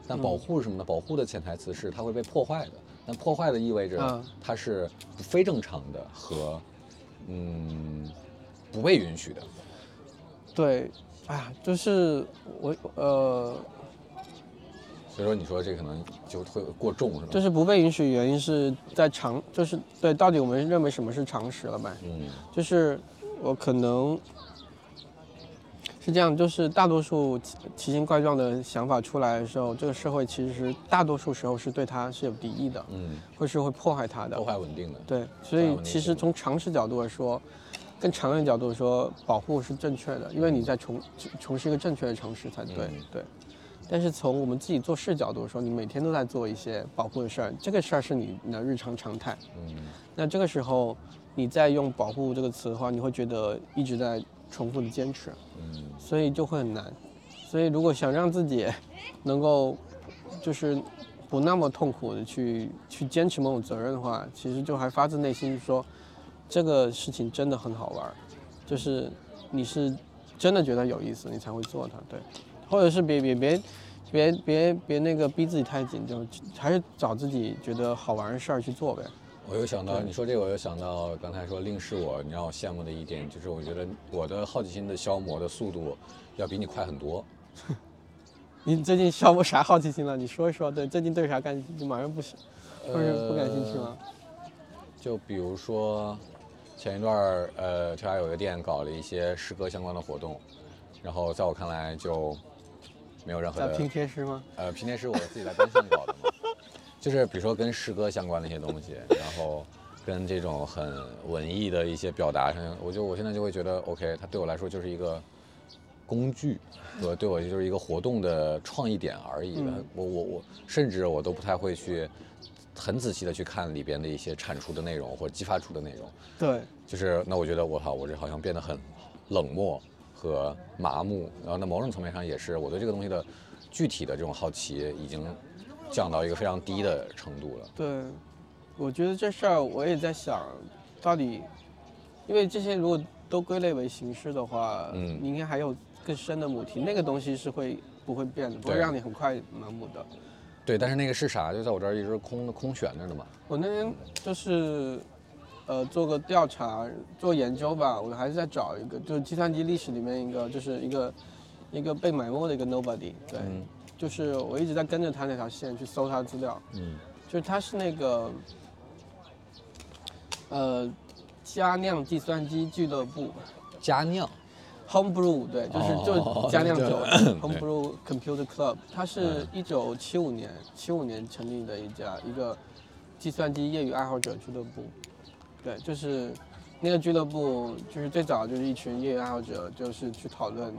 但保护是什么呢？保护的潜台词是它会被破坏的，但破坏的意味着嗯它是非正常的和，嗯，不被允许的。对，哎呀，就是我呃，所以说，你说这可能就会过重，是吧？就是不被允许，原因是在常，就是对，到底我们认为什么是常识了呗？嗯就是我可能是这样，就是大多数奇奇形怪状的想法出来的时候，这个社会其实大多数时候是对它是有敌意的，嗯，或是会破坏它的破。坏稳定的。对，所以其实从常识角度来说，更长远角度说，保护是正确的，因为你在从从事一个正确的尝试才对。嗯对。但是从我们自己做事角度说，你每天都在做一些保护的事儿，这个事儿是你的日常常态。嗯那这个时候，你再用“保护”这个词的话，你会觉得一直在重复的坚持，嗯所以就会很难。所以如果想让自己能够就是不那么痛苦的去去坚持某种责任的话，其实就还发自内心说，这个事情真的很好玩儿，就是你是真的觉得有意思，你才会做它，对，或者是别别别别别别那个逼自己太紧，就还是找自己觉得好玩的事儿去做呗。我又想到你说这个，我又想到刚才说令是我，你让我羡慕的一点就是，我觉得我的好奇心的消磨的速度要比你快很多。(laughs) 你最近消磨啥好奇心了？你说一说。对，最近对啥感兴趣？马上不是，不是不感兴趣吗？就比如说，前一段儿呃，这家有个店搞了一些诗歌相关的活动，然后在我看来就没有任何的拼贴师吗？呃，拼贴诗我自己在单向搞的嘛，(laughs) 就是比如说跟诗歌相关的一些东西，然后跟这种很文艺的一些表达上，我就我现在就会觉得，OK，它对我来说就是一个工具，和对我就是一个活动的创意点而已。嗯我我我甚至我都不太会去很仔细的去看里边的一些产出的内容或者激发出的内容，对，就是那我觉得我靠，我这好像变得很冷漠和麻木，然后那某种层面上也是我对这个东西的具体的这种好奇已经降到一个非常低的程度了。对，我觉得这事儿我也在想，到底，因为这些如果都归类为形式的话，嗯。你应该还有更深的母题，那个东西是会不会变的，不会让你很快麻木的。对，但是那个是啥？就在我这儿一直空空悬着的嘛。我那天就是，呃，做个调查，做研究吧，我还是在找一个，就是计算机历史里面一个，就是一个一个被埋没的一个 nobody，对，嗯就是我一直在跟着他那条线去搜他的资料，嗯就是他是那个，呃，佳酿计算机俱乐部佳酿 （Homebrew），对，就是哦就 (laughs) 是佳酿酒 (laughs) 对 （Homebrew Computer Club），它是一九七五年七五年成立的一家一个计算机业余爱好者俱乐部，对，就是那个俱乐部就是最早就是一群业余爱好者，就是去讨论，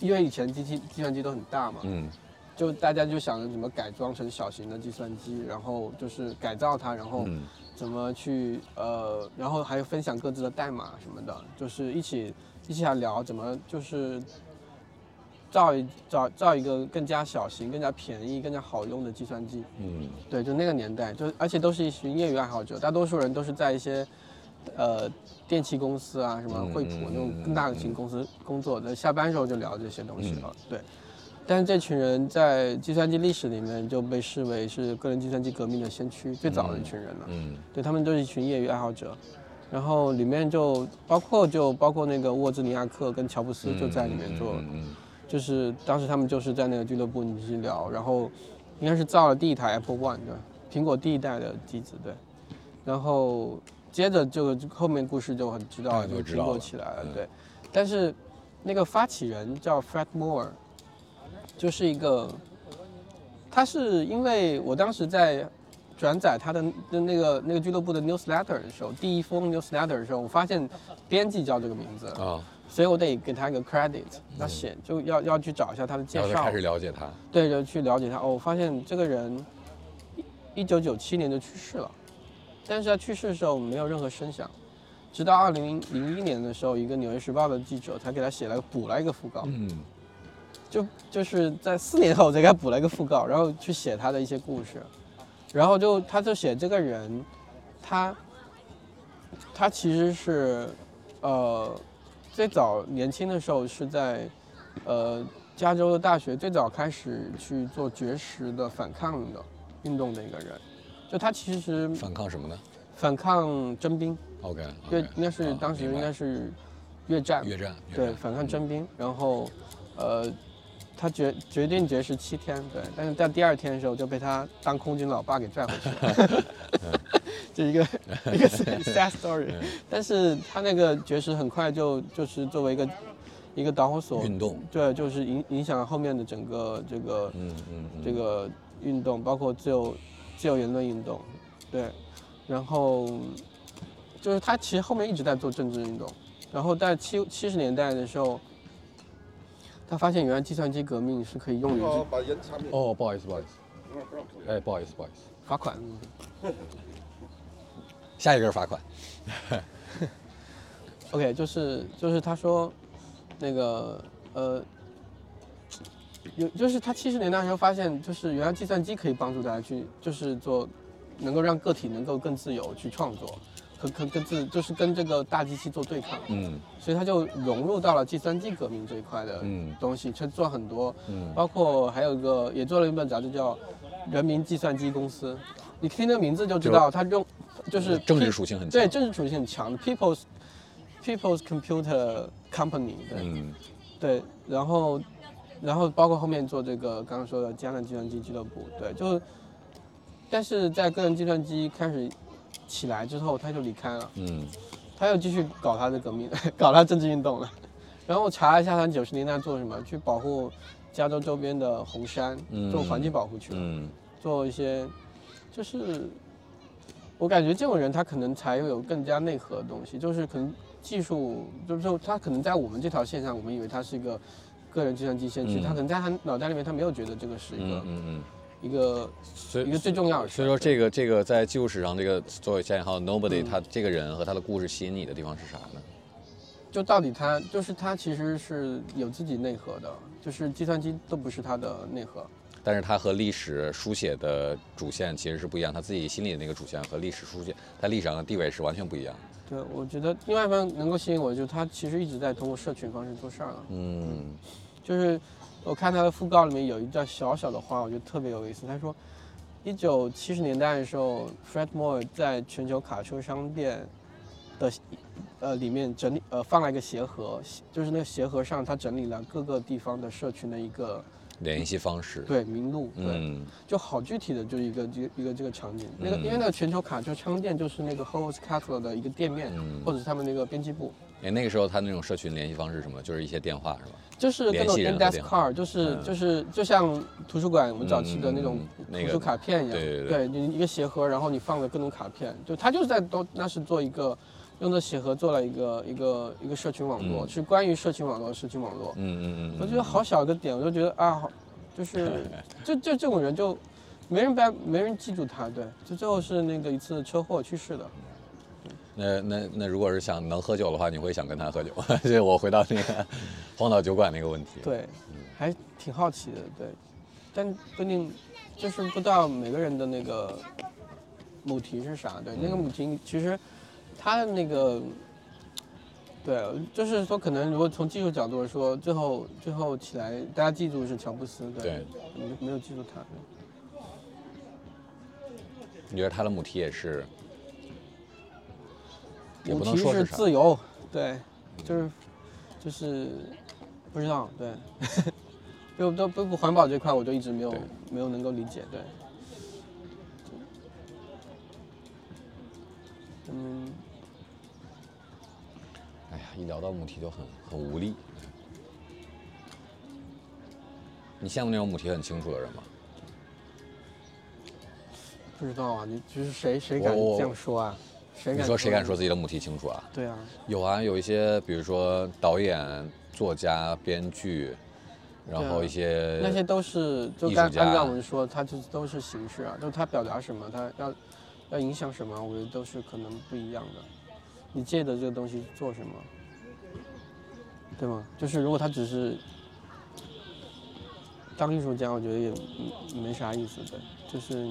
因为以前机器计算机都很大嘛，嗯。就大家就想着怎么改装成小型的计算机，然后就是改造它，然后嗯。怎么去呃，然后还有分享各自的代码什么的，就是一起一起来聊怎么就是造一造造一个更加小型、更加便宜、更加好用的计算机。嗯对，就那个年代，就而且都是一群业余爱好者，大多数人都是在一些呃电器公司啊，什么嗯惠普嗯那种嗯更大的型公司工作的，下班时候就聊这些东西了。对，但是这群人在计算机历史里面就被视为是个人计算机革命的先驱，最早的一群人了。嗯对他们都是一群业余爱好者，然后里面就包括就包括那个沃兹尼亚克跟乔布斯就在里面做，就是当时他们就是在那个俱乐部里面去聊，然后应该是造了第一台 Apple One 对苹果第一代的机子，对，然后接着就后面故事就很知道，就苹果起来了，嗯。对，但是那个发起人叫 Fred Moore，就是一个，他是因为我当时在转载他的的那个那个俱乐部的 newsletter 的时候，第一封 newsletter 的时候，我发现编辑叫这个名字，嗯啊，所以我得给他一个 credit，要写就要要去找一下他的介绍。开，始了解他。对，就去了解他。哦，我发现这个人一九九七年就去世了，但是他去世的时候没有任何声响，直到二零零一年的时候，一个《纽约时报》的记者才给他写了补了一个讣告，嗯。就就是在四年后才给他补了一个讣告，然后去写他的一些故事，然后就他就写这个人，他他其实是呃最早年轻的时候是在呃加州的大学最早开始去做绝食的反抗的运动的一个人，就他其实反抗什么呢反抗征兵，？OK，越应该是当时应该是越战，越战，越对，反抗征兵，然后，呃，他决决定绝食七天，对，但是在第二天的时候就被他当空军老爸给拽回去了，(laughs) 就一个 (laughs) 一个 sad story，但是他那个绝食很快就就是作为一个一个导火索，运动，对，就是影影响后面的整个这个嗯嗯嗯，这个运动，包括自由自由言论运动，对，然后就是他其实后面一直在做政治运动，然后在七七十年代的时候，他发现原来计算机革命是可以用于哦，把烟插灭。哦，不好意思，不好意思，哎，不好意思，不好意思，罚款，(laughs) 下一个是罚款。(laughs) OK，就是就是他说，那个呃，有就是他七十年代的时候发现，就是原来计算机可以帮助大家去，就是做，能够让个体能够更自由去创作，和和跟自就是跟这个大机器做对抗，嗯。所以他就融入到了计算机革命这一块的嗯。东西，去做很多，嗯。包括还有一个也做了一本杂志叫人民计算机公司，你听这名字就知道，它用就是政治属性很强。对，政治属性很强的 People's People's Computer Company，对、嗯。对，然后然后包括后面做这个刚刚说的江南计算机俱乐部，对，就但是在个人计算机开始起来之后，他就离开了。嗯他又继续搞他的革命，(laughs) 搞他政治运动了。然后我查了一下，他九十年代做什么，去保护加州周边的红山，做环境保护去了，嗯做一些，就是我感觉这种人他可能才有更加内核的东西，就是可能技术，就是说他可能在我们这条线上，我们以为他是一个个人计算机先驱，嗯他可能在他脑袋里面他没有觉得这个是一个、嗯嗯嗯。一个一个最重要的事所以说这个这个在技术史上这个作为加引号 nobody，、嗯他这个人和他的故事吸引你的地方是啥呢？就到底他就是他其实是有自己内核的，就是计算机都不是他的内核。但是他和历史书写的主线其实是不一样，他自己心里的那个主线和历史书写在历史上的地位是完全不一样。对，我觉得另外一方面能够吸引我，的就是他其实一直在通过社群方式做事儿了。嗯就是我看他的讣告里面有一段小小的话，我觉得特别有意思。他说，一九七十年代的时候，Fred Moore 在全球卡车商店的呃里面整理呃放了一个鞋盒，就是那个鞋盒上他整理了各个地方的社群的一个联系方式。对名录，对。嗯就好具体的，就是一个一个一个这个场景。那个因为那个全球卡车商店就是那个 Howard Cutler 的一个店面，嗯或者是他们那个编辑部，哎，那个时候他那种社群联系方式什么？就是一些电话是吧？就是各种 index card，就是、嗯就是就像图书馆我们早期的那种图书卡片一样，对对对你一个鞋盒，然后你放了各种卡片，就他就是在都那是做一个。用的鞋盒做了一个一个一个社群网络，嗯是关于社群网络的社群网络。嗯嗯嗯。我觉得好小一个点，我就觉得啊，好，就是 (laughs) 就就这种人就没人办，没人记住他，对，就最后是那个一次车祸去世的。那那那如果是想能喝酒的话，你会想跟他喝酒？(laughs) 这我回到那个 (laughs) 荒岛酒馆那个问题。对，还挺好奇的，对，但不一定，就是不知道每个人的那个母题是啥，对，那个母题其实他的那个。对，就是说，可能如果从技术角度来说，最后最后起来，大家记住是乔布斯，对，对没没有记住他，你觉得他的母题也是？也不能母题是说是。自由，对，就是就是不知道，对，(laughs) 就都不不环保这块，我就一直没有没有能够理解，对。嗯，哎呀，一聊到母题就很很无力。你羡慕那种母题很清楚的人吗？不知道啊，你就是谁谁敢这样说啊？谁？你说谁敢说？自己的母题清楚啊？对啊，有啊，有一些，比如说导演、作家、编剧，然后一些那些都是就刚艺术家按照我们说，它就都是形式啊，就是它表达什么，他要要影响什么，我觉得都是可能不一样的。你借的这个东西做什么，对吗？就是如果他只是当艺术家，我觉得也嗯没啥意思，对，就是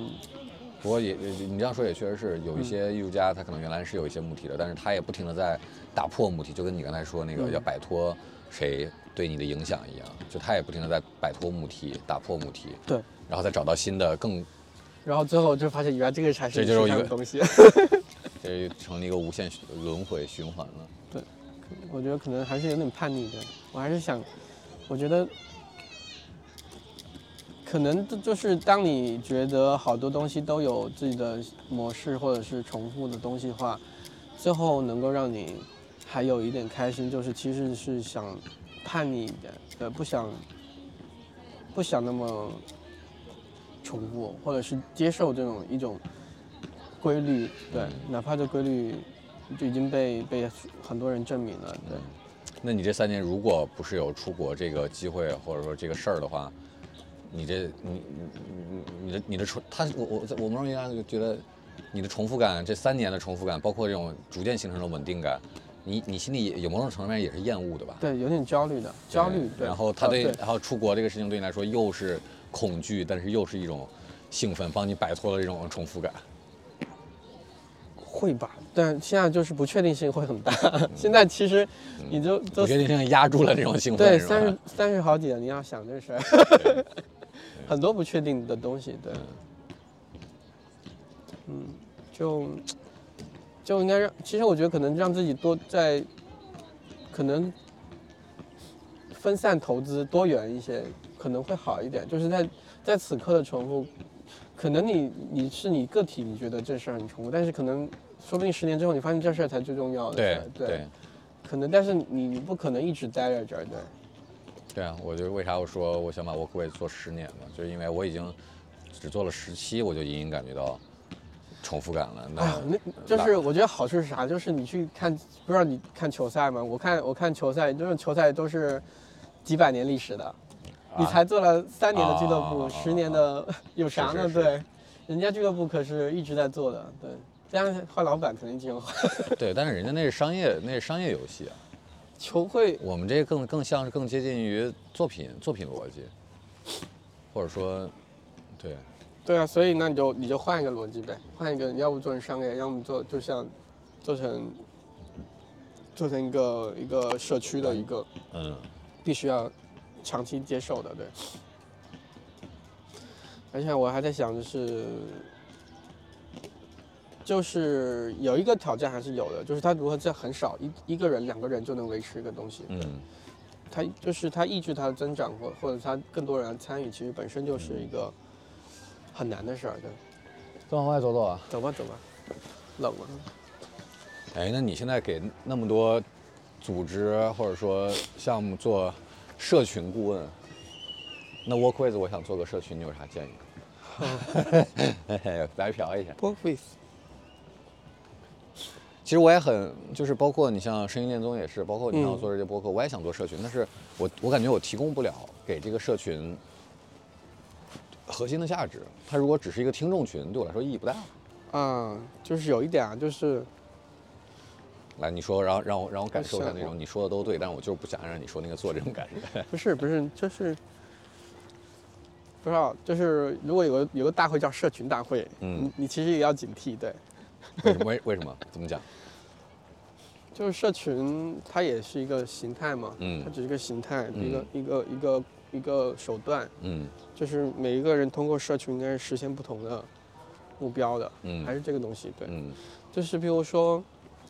不过也也你这样说也确实是有一嗯些艺术家，他可能原来是有一些母题的，但是他也不停的在打破母题，就跟你刚才说那个嗯要摆脱谁对你的影响一样，就他也不停的在摆脱母题，打破母题，对，然后再找到新的更，然后最后就发现原来这个才是这就是一个东西。(laughs) 这成了一个无限轮回循环了。对我觉得可能还是有点叛逆的。我还是想，我觉得可能这就是当你觉得好多东西都有自己的模式或者是重复的东西的话，最后能够让你还有一点开心，就是其实是想叛逆一点，呃，不想不想那么重复，或者是接受这种一种规律，对，哪怕这规律就已经被被很多人证明了，对。那你这三年如果不是有出国这个机会或者说这个事儿的话，你这你你你你的你的重，他我我我某种意义上就觉得你的重复感，这三年的重复感，包括这种逐渐形成的稳定感，你你心里有某种程度上也是厌恶的吧？对，有点焦虑的，焦虑。对然后他对，然后出国这个事情对你来说又是恐惧，但是又是一种兴奋，帮你摆脱了这种重复感。会吧，但现在就是不确定性会很大。(laughs) 现在其实你就都不确定性压住了这种兴奋，对三十三十好几了，你要想这事儿。很多不确定的东西，对，嗯，就就应该让，其实我觉得可能让自己多在，可能分散投资多元一些，可能会好一点。就是在在此刻的重复，可能你你是你个体，你觉得这事儿很重复，但是可能说不定十年之后，你发现这事儿才最重要的事对，对，对。可能，但是你你不可能一直待在这儿，对。对啊！我就为啥我说我想把 Workway 做十年嘛，就是因为我已经只做了十期，我就隐隐感觉到重复感了。那，那就是我觉得好处是啥？就是你去看，不知道你看球赛吗？我看我看球赛，这种球赛都是几百年历史的，你才做了三年的俱乐部，啊十年的 (laughs) 有啥呢？是是是对，人家俱乐部可是一直在做的，对。这样换老板肯定挺好。(laughs) 对，但是人家那是商业，那是商业游戏啊。球会。我们这个更更像是更接近于作品作品逻辑，或者说，对，对啊，所以那你就你就换一个逻辑呗，换一个，要不做成商业，要么做就像做成做成一个一个社区的一个嗯。必须要长期接受的，对。而且我还在想，就是就是有一个挑战还是有的，就是他如何在很少一一个人、两个人就能维持一个东西，嗯他就是他抑制它的增长，或或者他更多人来参与，其实本身就是一个很难的事儿，对。再往外走走啊。走吧走吧，冷了。哎，那你现在给那么多组织或者说项目做社群顾问，那 Workways 我想做个社群，你有啥建议？嘿嘿白嫖一下。Work with，其实我也很，就是包括你像声音恋综也是，包括你像我嗯做这些播客，我也想做社群，但是我我感觉我提供不了给这个社群核心的价值。它如果只是一个听众群，对我来说意义不大。嗯，就是有一点啊，就是来，你说，然后让我让我感受一下那种你说的都对，但是我就是不想让你说那个做这种感觉。(laughs) 不是不是，就是不知道，就是如果有个有个大会叫社群大会，嗯你你其实也要警惕，对，为什么？为为什么？怎么讲？就是社群它也是一个形态嘛，嗯它只是一个形态，嗯一个一个一个一个手段，嗯。就是每一个人通过社群应该是实现不同的目标的，嗯还是这个东西，对，嗯。就是比如说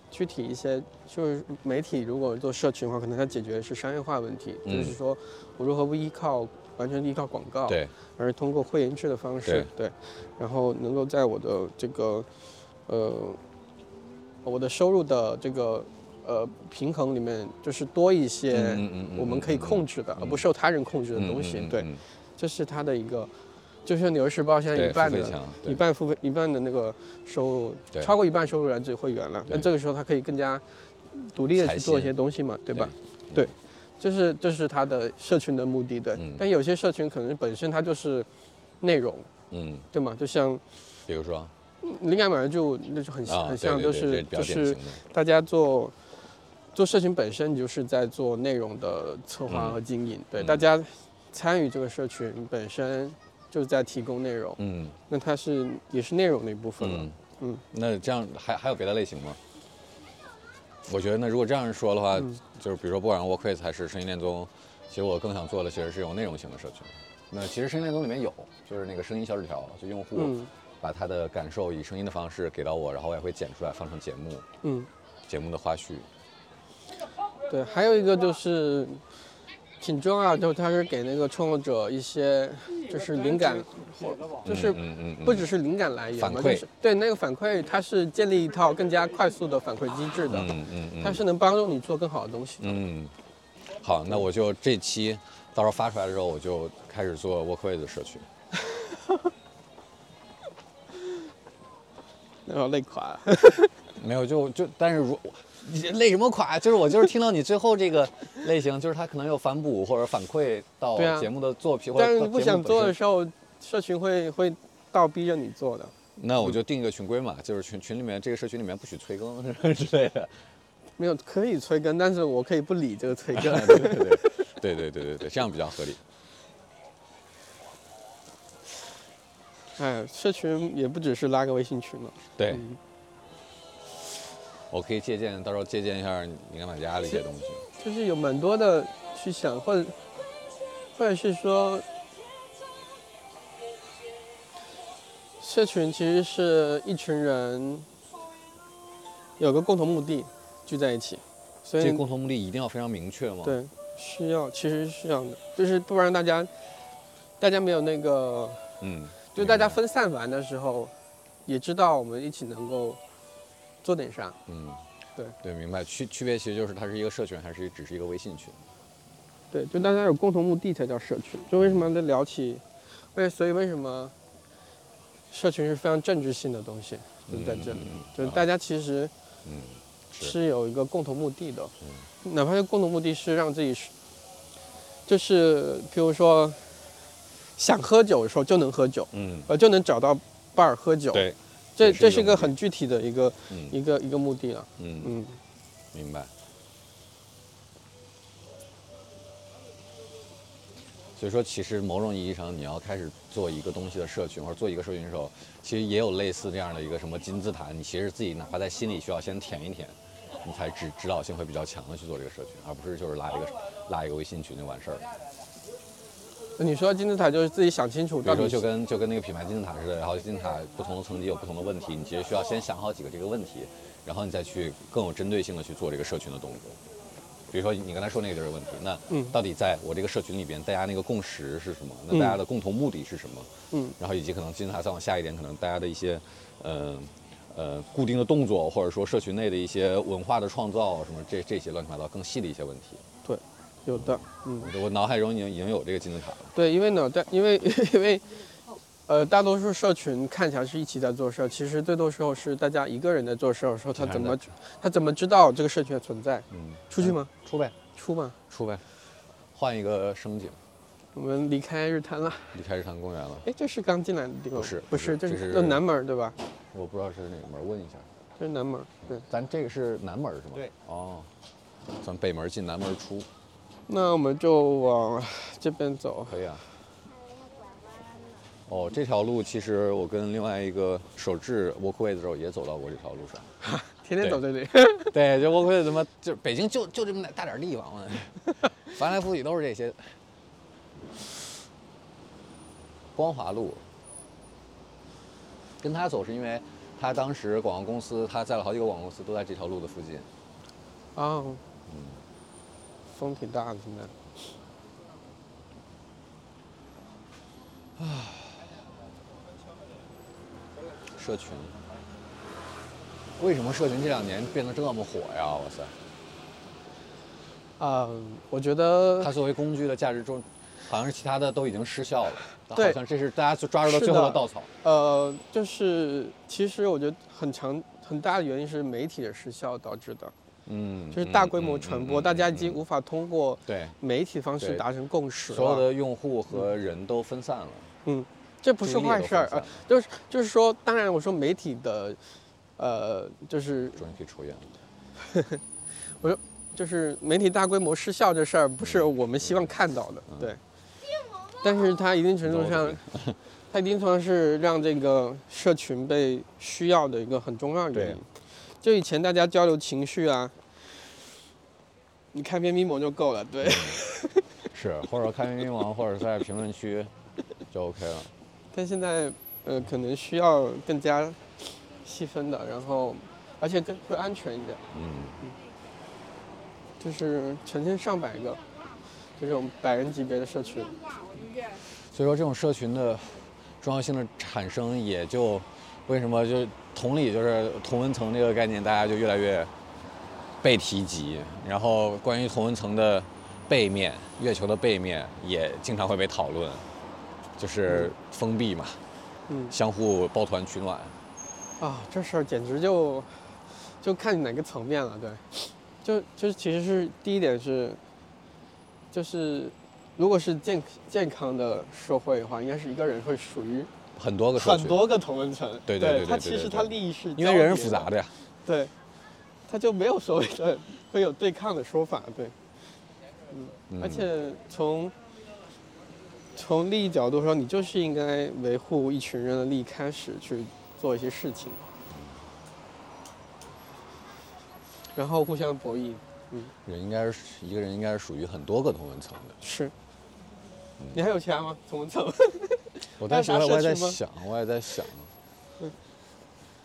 具体一些，就是媒体如果做社群的话，可能它解决的是商业化问题，嗯就是说我如何不依靠完全依靠广告，对，而是通过会员制的方式，对，然后能够在我的这个呃我的收入的这个呃平衡里面，就是多一些我们可以控制的，嗯而不受他人控制的东西，对，嗯这是它的一个。就像《纽约时报》现在一半的一半付费一半的那个收入，超过一半收入来自于会员了。那这个时候他可以更加独立的去做一些东西嘛，对吧？对，这是这是他的社群的目的，对。嗯但有些社群可能本身它就是内容，嗯，对吗？就像比如说灵感本来就那就很啊，很像，就是就是大家做做社群本身，你就是在做内容的策划嗯和经营，对，嗯大家参与这个社群本身就是在提供内容，嗯那它是也是内容的一部分了。嗯嗯那这样还还有别的类型吗？我觉得呢，如果这样说的话，嗯就是比如说不管是 Workways 还是声音恋综，其实我更想做的其实是有内容型的社群。那其实声音恋综里面有，就是那个声音小纸条，就用户嗯把他的感受以声音的方式给到我，然后我也会剪出来放成节目，嗯，节目的花絮。对，还有一个就是挺重要，就是它是给那个创作者一些就是灵感，就是不只是灵感来源嘛，反馈就是对那个反馈，它是建立一套更加快速的反馈机制的，嗯嗯嗯，它是能帮助你做更好的东西的。嗯，好，那我就这期到时候发出来的时候，我就开始做 Workways 的社群。(laughs) 然后累垮了。(laughs) 没有，就就但是如你 (laughs) 累什么垮？就是我就是听到你最后这个类型，就是他可能有反哺或者反馈到节目的作品，或者但是你不想做的时候，社群会会倒逼着你做的。那我就定一个群规嘛，就是群群里面这个社群里面不许催更 (laughs) 之类的。没有可以催更，但是我可以不理这个催更。(laughs) 对对对对对对对对，这样比较合理。哎，社群也不只是拉个微信群了。对，嗯我可以借鉴，到时候借鉴一下你跟买家的一些东西。就是有蛮多的去想，或者或者是说，社群其实是一群人有个共同目的聚在一起，所以这个共同目的一定要非常明确吗？，对需要其实是这样的，就是不然大家大家没有那个，嗯，就大家分散完的时候，也知道我们一起能够做点啥。嗯，对。对，明白。区区别其实就是它是一个社群，还是只是一个微信群？对，就大家有共同目的才叫社群。就为什么在聊起，为所以为什么社群是非常政治性的东西，就是在这里，嗯就是大家其实嗯，是。是有一个共同目的的，嗯。哪怕是共同目的是让自己是，就是比如说想喝酒的时候就能喝酒，嗯，呃，就能找到 bar 喝酒，对，这这是一个很具体的一个嗯一个一个目的了，嗯，嗯。明白。所以说，其实某种意义上，你要开始做一个东西的社群，或者做一个社群的时候，其实也有类似这样的一个什么金字塔，你其实自己哪怕在心里需要先填一填，你才指指导性会比较强的去做这个社群，而不是就是拉一个拉一个微信群就完事儿了。那你说金字塔就是自己想清楚比如说，就跟就跟那个品牌金字塔似的，然后金字塔不同的层级有不同的问题，你其实需要先想好几个这个问题，然后你再去更有针对性的去做这个社群的动作。比如说你刚才说那个就是问题，那嗯到底在我这个社群里边，大家那个共识是什么？那大家的共同目的是什么？嗯，然后以及可能金字塔再往下一点，可能大家的一些，呃，呃固定的动作，或者说社群内的一些文化的创造什么这这些乱七八糟更细的一些问题。有的，嗯，我脑海中已经已经有这个金字塔了。对，因为呢，但 (laughs) 因为因为，呃，大多数社群看起来是一起在做事儿，其实最多时候是大家一个人在做事儿的时候，他怎么他怎么知道这个社群的存在？嗯，出去吗？出呗，出吗？出呗，换一个声景。我们离开日坛了。离开日坛公园了。哎，这是刚进来的地方？不是不是，这是这是南门对吧？我不知道是哪个门，问一下。这是南门，对。咱这个是南门是吗？对。哦，咱北门进，南门出，那我们就往这边走。可以啊。哦，这条路其实我跟另外一个手制 walkway 的时候也走到过这条路上。(laughs) 天天走这里。对，就 walkway 他妈就北京就就这么大点地方嘛，(laughs) 翻来覆去都是这些。光华路，跟他走是因为他当时广告公司，他在了好几个广告公司都在这条路的附近。啊，风挺大的现在。啊社群，为什么社群这两年变得这么火呀？哇塞！啊、我觉得它作为工具的价值中，好像是其他的都已经失效了，对好像这是大家就抓住了最后的的稻草。呃，就是其实我觉得很强很大的原因是媒体的失效导致的，嗯，就是大规模传播，嗯嗯大家已经无法通过对。媒体方式达成共识了。所有的用户和人都分散了，嗯，这不是坏事儿，都分散呃，就是就是说，当然我说媒体的，呃，就是终于可以抽烟了。(laughs) 就是媒体大规模失效这事儿，不是我们希望看到的，嗯。对。但是它一定程度上，(laughs) 它一定程度上是让这个社群被需要的一个很重要的原因。对。就以前大家交流情绪啊，你看篇 memo 就够了，对。是，或者看云网，或者在评论区就 OK 了。但现在，呃，可能需要更加细分的，然后而且更会安全一点。嗯，就是成千上百个这种百人级别的社群，所以说这种社群的重要性的产生，也就为什么就同理，就是同文层这个概念，大家就越来越被提及。然后关于同温层的背面，月球的背面也经常会被讨论，就是封闭嘛，嗯相互抱团取暖。啊，这事儿简直就就看你哪个层面了，对，就就是其实是第一点是，就是如果是健健康的社会的话，应该是一个人会属于很多个很多个同温层，对对对对他对对对其实他利益是因为人是复杂的呀。对，他就没有所谓的会有对抗的说法，对，嗯而且从从利益角度说，你就是应该维护一群人的利益开始去做一些事情，然后互相博弈。嗯人应该是一个人，应该是属于很多个同温层的。是，你还有其他吗？同温层？我当时还有啥我也在想，我也在想，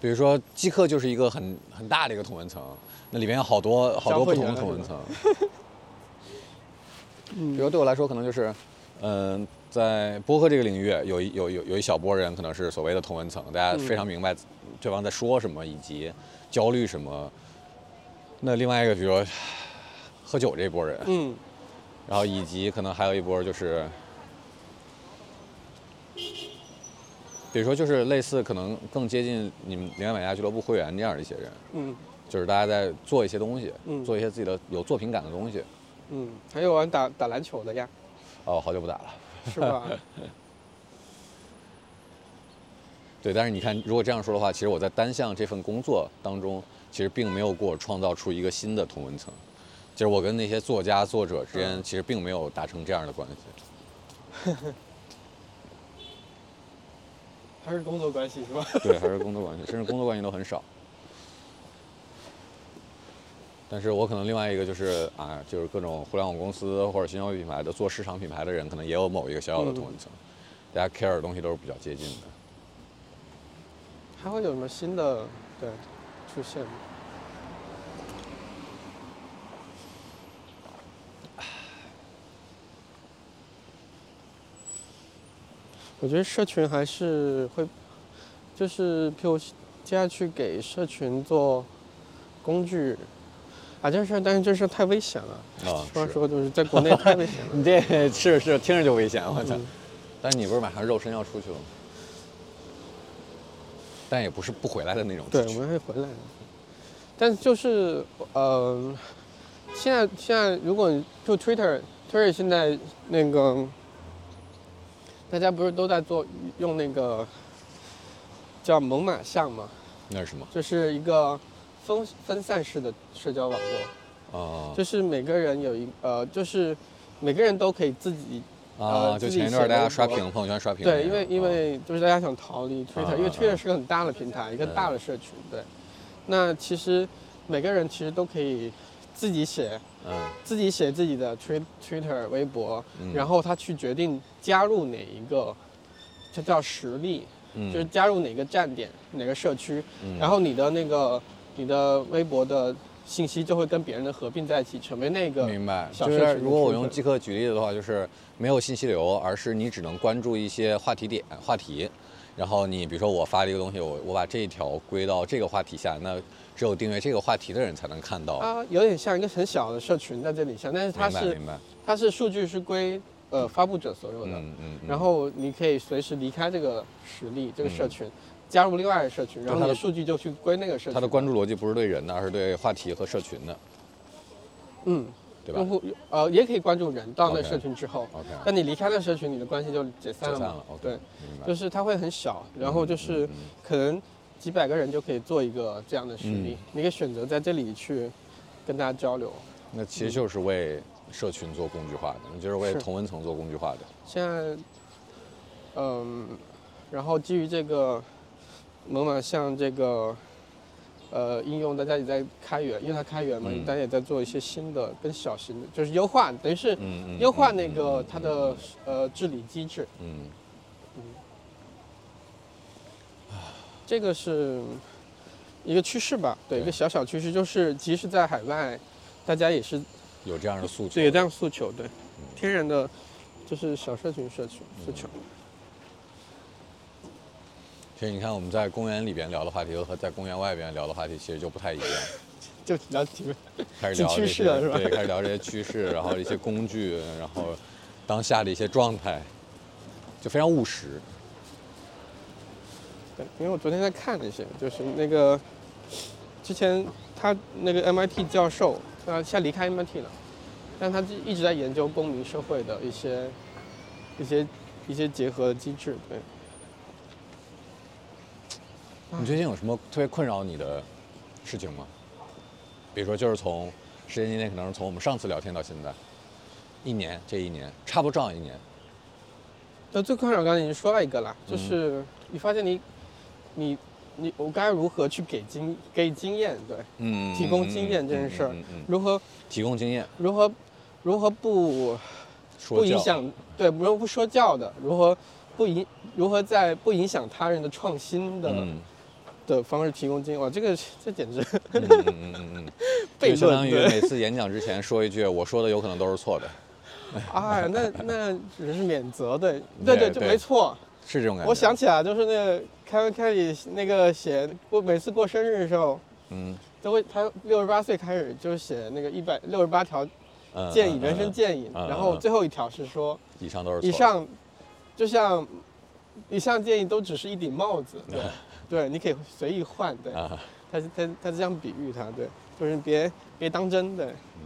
比如说极客就是一个很很大的一个同文层，那里面有好多好多不同的同文层。(laughs) 比如对我来说，可能就是，嗯、在播客这个领域，有一有有有一小波人可能是所谓的同文层，大家非常明白对方在说什么以及焦虑什么。那另外一个，比如说喝酒这波人，嗯，然后以及可能还有一波就是，比如说就是类似可能更接近你们灵感买家俱乐部会员这样的一些人，嗯就是大家在做一些东西，嗯做一些自己的有作品感的东西。嗯，还有玩打打篮球的呀，哦，好久不打了。是吧？(laughs) 对，但是你看，如果这样说的话，其实我在单项这份工作当中，其实并没有给我创造出一个新的同文层。就是我跟那些作家、作者之间，其实并没有达成这样的关系。(laughs) 还是工作关系是吧？(laughs) 对，还是工作关系，甚至工作关系都很少。但是我可能另外一个就是啊，就是各种互联网公司或者新消费品牌的做市场品牌的人，可能也有某一个小小的同一层，大家 care 的东西都是比较接近的。还会有什么新的对出现吗？我觉得社群还是会，就是譬如接下去给社群做工具，啊，这事儿，但是这事儿太危险了。啊，说是说就是在国内太危险了。(laughs) 你这是是听着就危险，我操！嗯但是你不是马上肉身要出去了吗？但也不是不回来的那种对，我们会回来的。但就是呃，现在现在如果就 Twitter，Twitter 现在那个大家不是都在做用那个叫猛犸象吗，那是什么？就是一个分分散式的社交网络，啊就是每个人有一呃，就是每个人都可以自己啊！就前一段大家刷屏，朋友圈刷屏对，因为因啊为就是大家想逃离 Twitter，因为 Twitter 是个很大的平台，一个大的社群。对，那其实每个人其实都可以自己写，嗯。自己写自己的 Twi- Twitter、微博，嗯。然后他去决定加入哪一个，这叫实力，嗯，就是加入哪个站点、哪个社区，嗯。然后你的那个你的微博的信息就会跟别人的合并在一起，成为那个明白，就是如果我用即刻举例子的话，就是没有信息流，而是你只能关注一些话题点、话题，然后你比如说我发了一个东西，我我把这一条归到这个话题下，那只有订阅这个话题的人才能看到。啊有点像一个很小的社群在这里像，但是它是它是数据是归呃发布者所有的，嗯嗯。嗯然后你可以随时离开这个实力这个社群，加入另外的社群，然后你的数据就去归那个社群。它的关注逻辑不是对人的，而是对话题和社群的，嗯，对吧用户呃也可以关注人到那社群之后 OK 但你离开那社群，你的关系就解散了嘛。解散了，OK，对。就是它会很小，然后就是嗯嗯可能几百个人就可以做一个这样的实力，嗯你可以选择在这里去跟大家交流。那其实就是为社群做工具化的，你就是为同文层做工具化的。现在，嗯，然后基于这个猛犸像这个呃应用，大家也在开源，因为它开源嘛，嗯大家也在做一些新的、更小型的，就是优化，等于是。优化嗯那个嗯它的呃治理机制。嗯这个是一个趋势吧，对，对一个小小趋势，就是即使在海外，大家也是有这样的诉求。对有这样诉求，对，天然的就是小社群社群诉求。其实你看我们在公园里边聊的话题和在公园外边聊的话题其实就不太一样。(laughs) 就了解开始聊趋这些，势了是吧对，开始聊这些趋势，然后一些工具，然后当下的一些状态，就非常务实。对，因为我昨天在看那些，就是那个之前他那个 MIT 教授，他，现在离开 MIT 了，但他一直在研究公民社会的一些一些一些结合的机制，对。你最近有什么特别困扰你的事情吗？比如说，就是从时间今天，可能是从我们上次聊天到现在，一年，这一年差不多正好一年。那最困扰刚才已经说了一个了，嗯就是你发现你你你我该如何去给经给经验，对，嗯，提供经验这件事儿如何提供经验，如何如何不不影响对，如何不说教的，如何不影如何在不影响他人的创新的、嗯。的方式提供经验，哇，这个这简直嗯嗯嗯嗯 (laughs) 相当于每次演讲之前说一句，我说的有可能都是错的，哎，(laughs) 那那只是免责，对对对对，就没错。是这种感觉。我想，起来，就是那个凯文凯里那个写过每次过生日的时候，嗯，都会他六十八岁开始就写那个一百六十八条嗯建议，嗯人生嗯建议，嗯然后嗯最后一条是说，以上都是以上就像以上建议都只是一顶帽子，对 (laughs) 对，你可以随意换，对，啊，他他他这样比喻他，对，就是别别当真，对。嗯，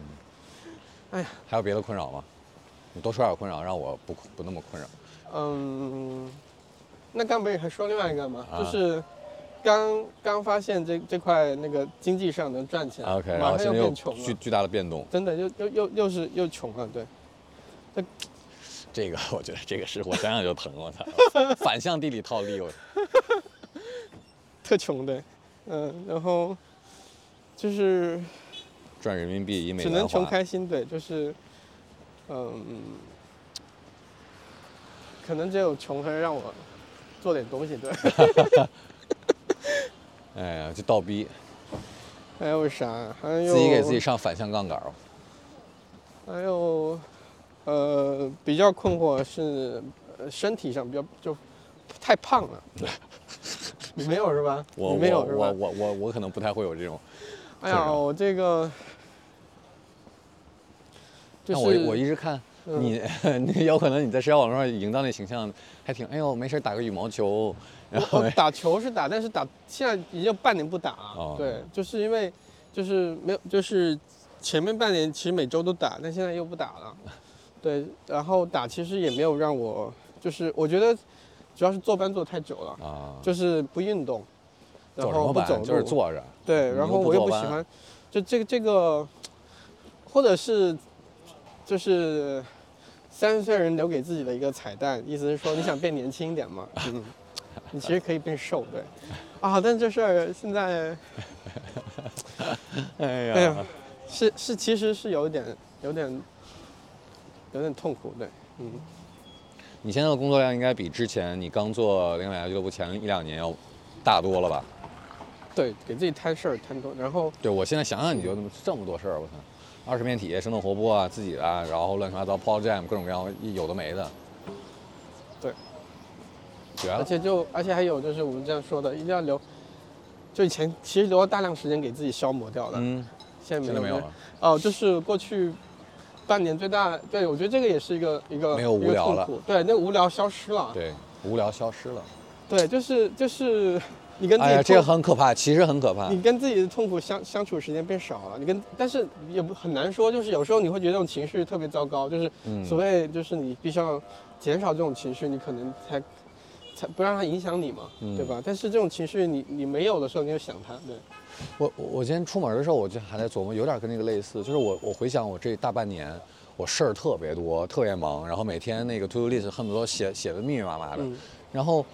哎呀还有别的困扰吗？你多说点困扰，让我不不那么困扰。嗯，那刚不是还说另外一个吗？啊就是刚刚发现这这块那个经济上能赚钱 OK，然马上又后现在又变穷了，巨巨大的变动，真的又又又又是又穷了，对。这这个 (laughs) 我觉得这个是我想想就疼，我操，(laughs) 反向地理套利，我 (laughs) 特穷的，嗯，然后就是赚人民币以美只能。穷开心，对，就是，嗯，可能只有穷才让我做点东西，对。(laughs) 哎呀，就倒逼，还有啥？还有自己给自己上反向杠杆儿。还有，呃，比较困惑是，呃身体上比较就太胖了。(laughs) 你没有是吧？我你没有是吧？我我我我我可能不太会有这种。哎呀，我这个，就是我我一直看嗯你，(laughs) 你有可能你在社交网络上营造那形象还挺，哎呦没事儿打个羽毛球，然后打球是打，但是打现在已经半年不打了。哦对，就是因为就是没有，就是前面半年其实每周都打，但现在又不打了。对，然后打其实也没有让我，就是我觉得主要是坐班坐太久了，啊，就是不运动，然后不走班就是路坐着。对，然后我又不喜欢，就这个这个，或者是就是三十岁人留给自己的一个彩蛋，意思是说你想变年轻一点嘛，嗯，你其实可以变瘦，对，啊，但这事儿现在，(laughs) 哎哎呀，是是其实是有点有点有点痛苦，对，嗯，你现在的工作量应该比之前你刚做零买家俱乐部前一两年要大多了吧？对，给自己摊事儿摊多，然后对，我现在想想你就这么这么多事儿，我操，二十面体、生动活泼啊，自己的啊，然后乱七八糟 Paul Jam 各种各样有的没的。对，绝了。而且就而且还有就是我们这样说的，一定要留，就以前其实留了大量时间给自己消磨掉的，嗯，现在没有对现在没有了。哦，就是过去半年最大，对我觉得这个也是一个一个没有无聊了对，那个无聊消失了。对，无聊消失了。对，就是就是你跟自己哎呀，这个很可怕，其实很可怕。你跟自己的痛苦相相处时间变少了，你跟但是也不很难说，就是有时候你会觉得这种情绪特别糟糕，就是嗯。所谓就是你必须要减少这种情绪，你可能才才不让它影响你嘛，嗯。对吧？但是这种情绪你你没有的时候，你就想它，对，我我我今天出门的时候，我就还在琢磨，有点跟那个类似，就是我我回想我这大半年，我事儿特别多，特别忙，然后每天那个 to do list 恨不得写写的密密麻麻的，嗯。然后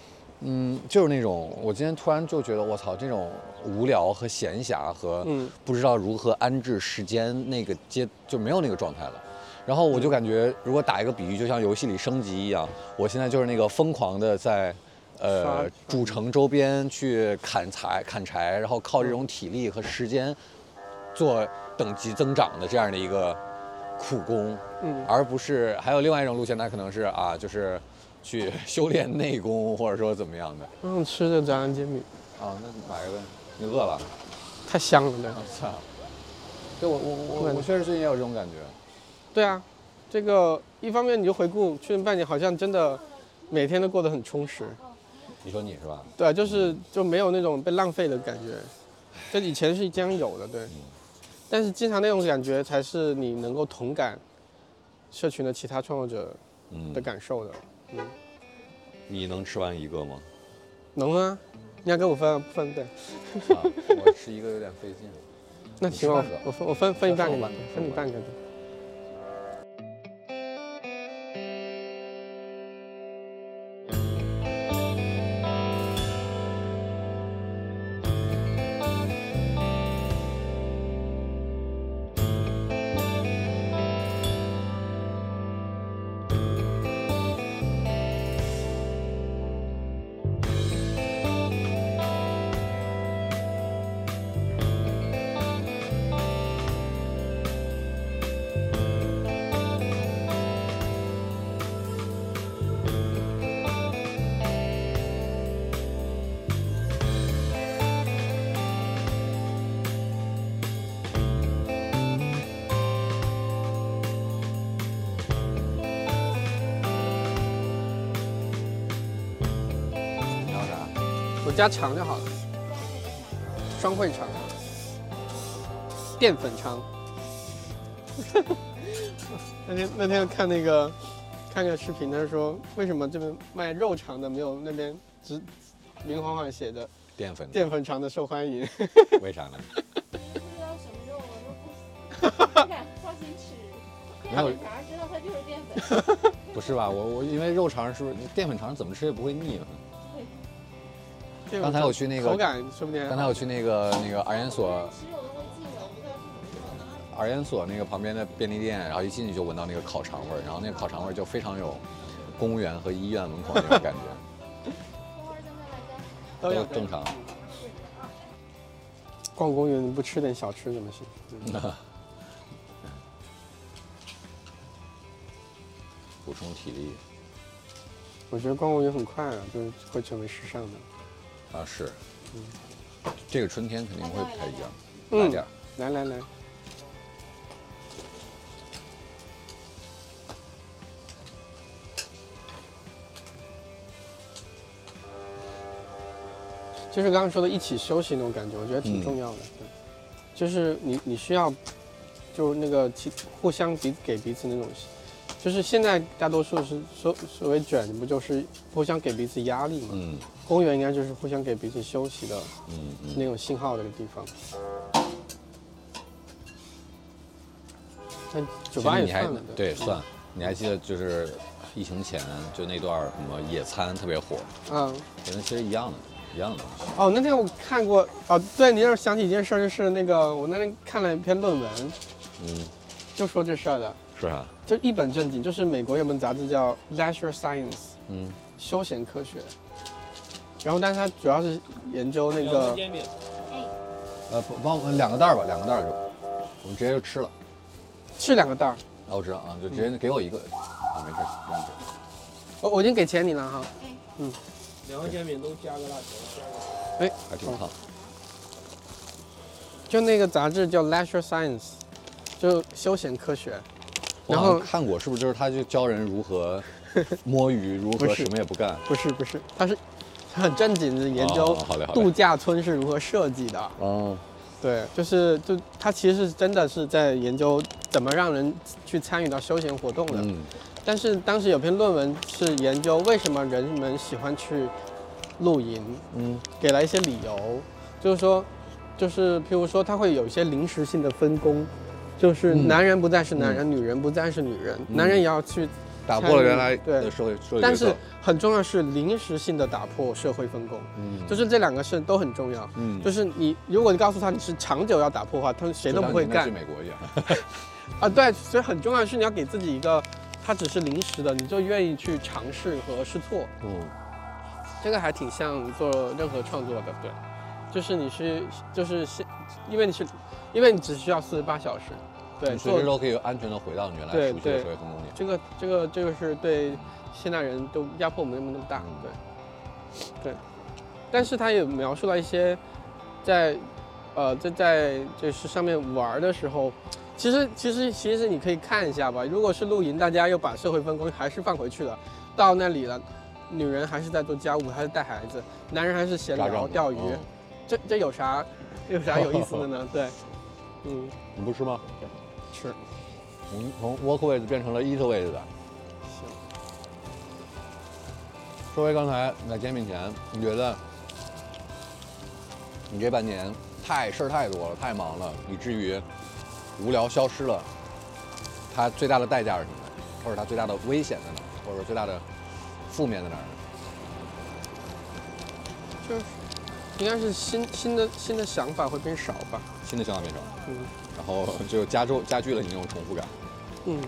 嗯，就是那种我今天突然就觉得我操，这种无聊和闲暇和嗯。不知道如何安置时间那个阶就没有那个状态了。然后我就感觉，如果打一个比喻，就像游戏里升级一样，我现在就是那个疯狂的在，呃刷，主城周边去砍柴、砍柴，然后靠这种体力和时间做等级增长的这样的一个苦工，嗯。而不是还有另外一种路线，那可能是啊，就是去修炼内功，或者说怎么样的。嗯，吃的炸酱煎饼啊，那买一个，你饿了？太香了，对。我操！对我我我对我确实最近也有这种感觉。对啊，这个一方面你就回顾去年半年，好像真的每天都过得很充实，你说你是吧？对啊，就是就没有那种被浪费的感觉，这以前是经常有的，对。但是经常那种感觉才是你能够同感社群的其他创作者嗯的感受的，嗯，你能吃完一个吗？能啊，你要给我分啊不分对，啊，我吃一个有点费劲。(laughs) 那行吧我分我分分一半给你分我半个，分你半个加肠就好了，双汇肠，淀粉肠。(laughs) 那天那天看那个看个视频，他说为什么这边卖肉肠的没有那边直明晃晃写的淀粉，淀粉肠的受欢迎？(laughs) 为啥呢？不知道什么肉，我都不 (laughs) 不敢放心吃。淀粉肠知道它就是淀粉，不是吧？我我因为肉肠是不是淀粉肠怎么吃也不会腻啊？刚才我去那个口感说不定。刚才我去那个那个儿研所。儿研所那个旁边的便利店，然后一进去就闻到那个烤肠味儿，然后那个烤肠味儿就非常有公务员和医院门口那种感觉。(laughs) 都有正常。逛公园不吃点小吃怎么行？嗯 (laughs) 补充体力我觉得逛公园很快啊，就是会成为时尚的。啊是，嗯这个春天肯定会不太一样，嗯来点儿。来来来，就是刚刚说的一起休息那种感觉，我觉得挺嗯重要的。对，就是你你需要，就那个互相彼给彼此那种，就是现在大多数是所所谓卷，不就是互相给彼此压力嘛？嗯公园应该就是互相给彼此休息的嗯嗯，那种信号的一个地方。但酒吧也算了，对。算，你还记得就是疫情前就那段什么野餐特别火，嗯，可能其实一样的，一样的。哦，那天我看过，哦，对你让我想起一件事儿，就是那个我那天看了一篇论文，嗯，就说这事儿的，是啊，就一本正经，就是美国有本杂志叫《Leisure Science》嗯。休闲科学，然后但是它主要是研究那个，煎饼，呃，不帮我两个袋儿吧，两个袋儿就，我们直接就吃了。是两个袋儿，啊，我知道啊，就直接给我一个，啊，没事，不用吃。我我已经给钱你了哈，嗯。两个煎饼都加个辣条，加个。还挺烫。就那个杂志叫《Leisure Science》，就休闲科学，然后。我看过，是不是就是他就教人如何摸鱼，如何什么也不干？不是不是，他是很正经的研究度假村是如何设计的。哦，对，就是就他其实真的是在研究怎么让人去参与到休闲活动的。嗯。但是当时有篇论文是研究为什么人们喜欢去露营，嗯。给了一些理由，就是说，就是譬如说他会有一些临时性的分工。就是嗯。男人不再是男人，女人不再是女人，嗯。男人也要去打破了原来对的社会社会但是。很重要是临时性的打破社会分工，嗯就是这两个事都很重要。嗯就是你，如果你告诉他你是长久要打破的话，他们谁都不会干去美国一样。(laughs) 啊。对，所以很重要的是你要给自己一个，它只是临时的，你就愿意去尝试和试错。嗯这个还挺像做任何创作的，对，就是你是就是是，因为你是，因为你只需要四十八小时，对，你随做时都可以安全的回到你原来熟悉的对社会分工里。这个这个这个是对现代人都压迫没那么那么大，嗯对，对，但是他也描述了一些在呃在在就是上面玩的时候，其实其实其实你可以看一下吧，如果是露营，大家又把社会分工还是放回去了，到那里了。女人还是在做家务，还是带孩子；男人还是闲聊钓鱼，嗯这这有啥有啥有意思的呢？(laughs) 对，嗯，你不吃吗？是我们从 walk with 变成了 eat with 的。行。说回刚才在煎饼前，你觉得你这半年太事儿太多了，太忙了，以至于无聊消失了。它最大的代价是什么？或者它最大的危险在哪儿？或者说最大的负面在哪儿？就是应该是新新的新的想法会变少吧。新的想法变少，嗯然后就加重加剧了你那种重复感。嗯，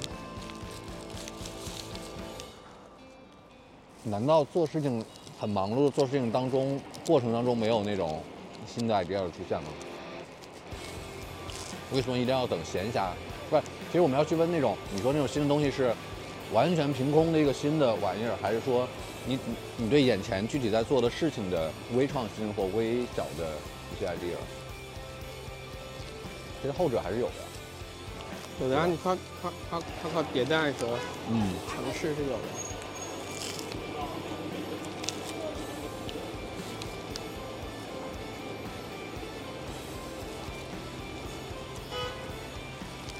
难道做事情很忙碌的做事情当中，过程当中没有那种新的 idea 的出现吗？为什么一定要等闲暇？不是，其实我们要去问那种，你说那种新的东西是完全凭空的一个新的玩意儿，还是说你你你对眼前具体在做的事情的微创新或微小的一些 idea？其实后者还是有的，有的啊，你靠靠靠靠迭代和尝试是有的。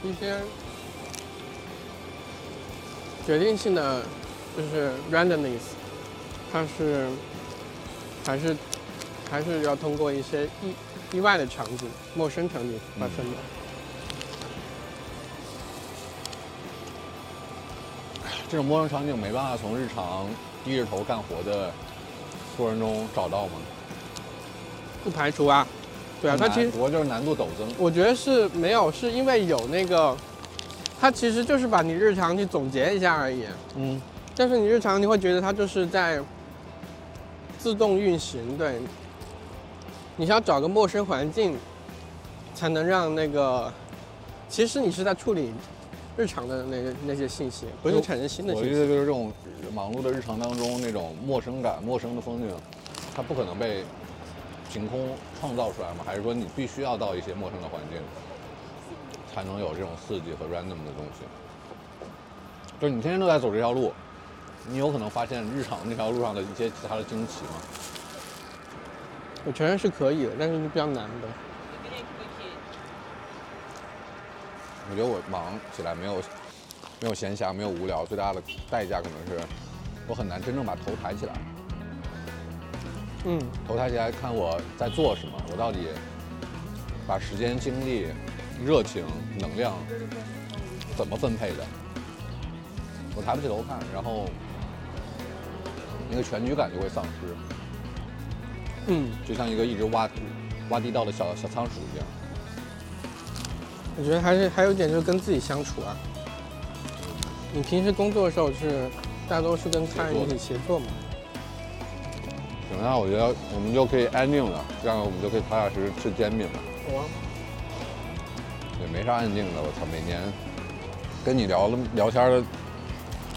一些决定性的就是 randomness，它是还是还是要通过一些一。意外的场景、陌生场景发生的。这种陌生场景没办法从日常低着头干活的过程中找到吗？不排除啊，对啊，它其实不过就是难度陡增。我觉得是没有，是因为有那个，它其实就是把你日常去总结一下而已。嗯，但是你日常你会觉得它就是在自动运行，对。你是要找个陌生环境，才能让那个，其实你是在处理日常的那个那些信息，不是产生新的我的信息。意思就是这种忙碌的日常当中那种陌生感、陌生的风景，它不可能被凭空创造出来吗？还是说你必须要到一些陌生的环境，才能有这种刺激和 random 的东西？就是你天天都在走这条路，你有可能发现日常那条路上的一些其他的惊奇吗？我承认是可以的，但是是比较难的。我觉得我忙起来没有没有闲暇，没有无聊，最大的代价可能是我很难真正把头抬起来。嗯，头抬起来看我在做什么，我到底把时间、精力、热情、能量怎么分配的？我抬不起头看，然后那个全局感就会丧失，嗯，就像一个一直挖挖地道的小小仓鼠一样。我觉得还是还有一点就是跟自己相处啊。你平时工作的时候是大多是跟他人一起协作嘛？行，那我觉得我们就可以 ending 了，这样我们就可以踏踏实实吃煎饼了。我也没啥安静的，我操，每年跟你聊了聊天的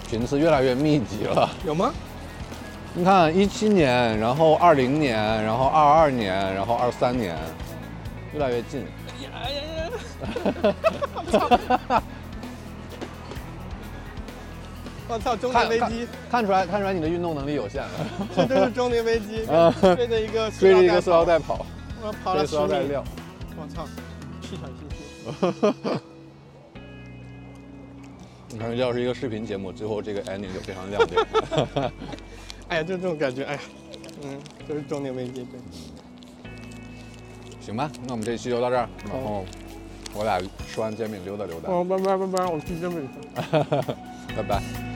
频次越来越密集了。有吗？你看，一七年，然后二零年，然后二二年，然后二三年，越来越近。哎呀呀！我操！中年危机，看出来，看出来你的运动能力有限了，这就是中年危机，啊追着一个追着一个塑料袋袋跑，我跑了十追着塑料袋米，撂。我操！气喘吁吁。(laughs) 你看，要是一个视频节目，最后这个 ending 就非常亮点。(laughs) 哎呀，就这种感觉，哎呀，嗯，就是中年危机，对。行吧，那我们这期就到这儿，然后我俩吃完煎饼溜达溜达，哦，拜拜拜拜，我去煎饼去。(laughs) 拜拜。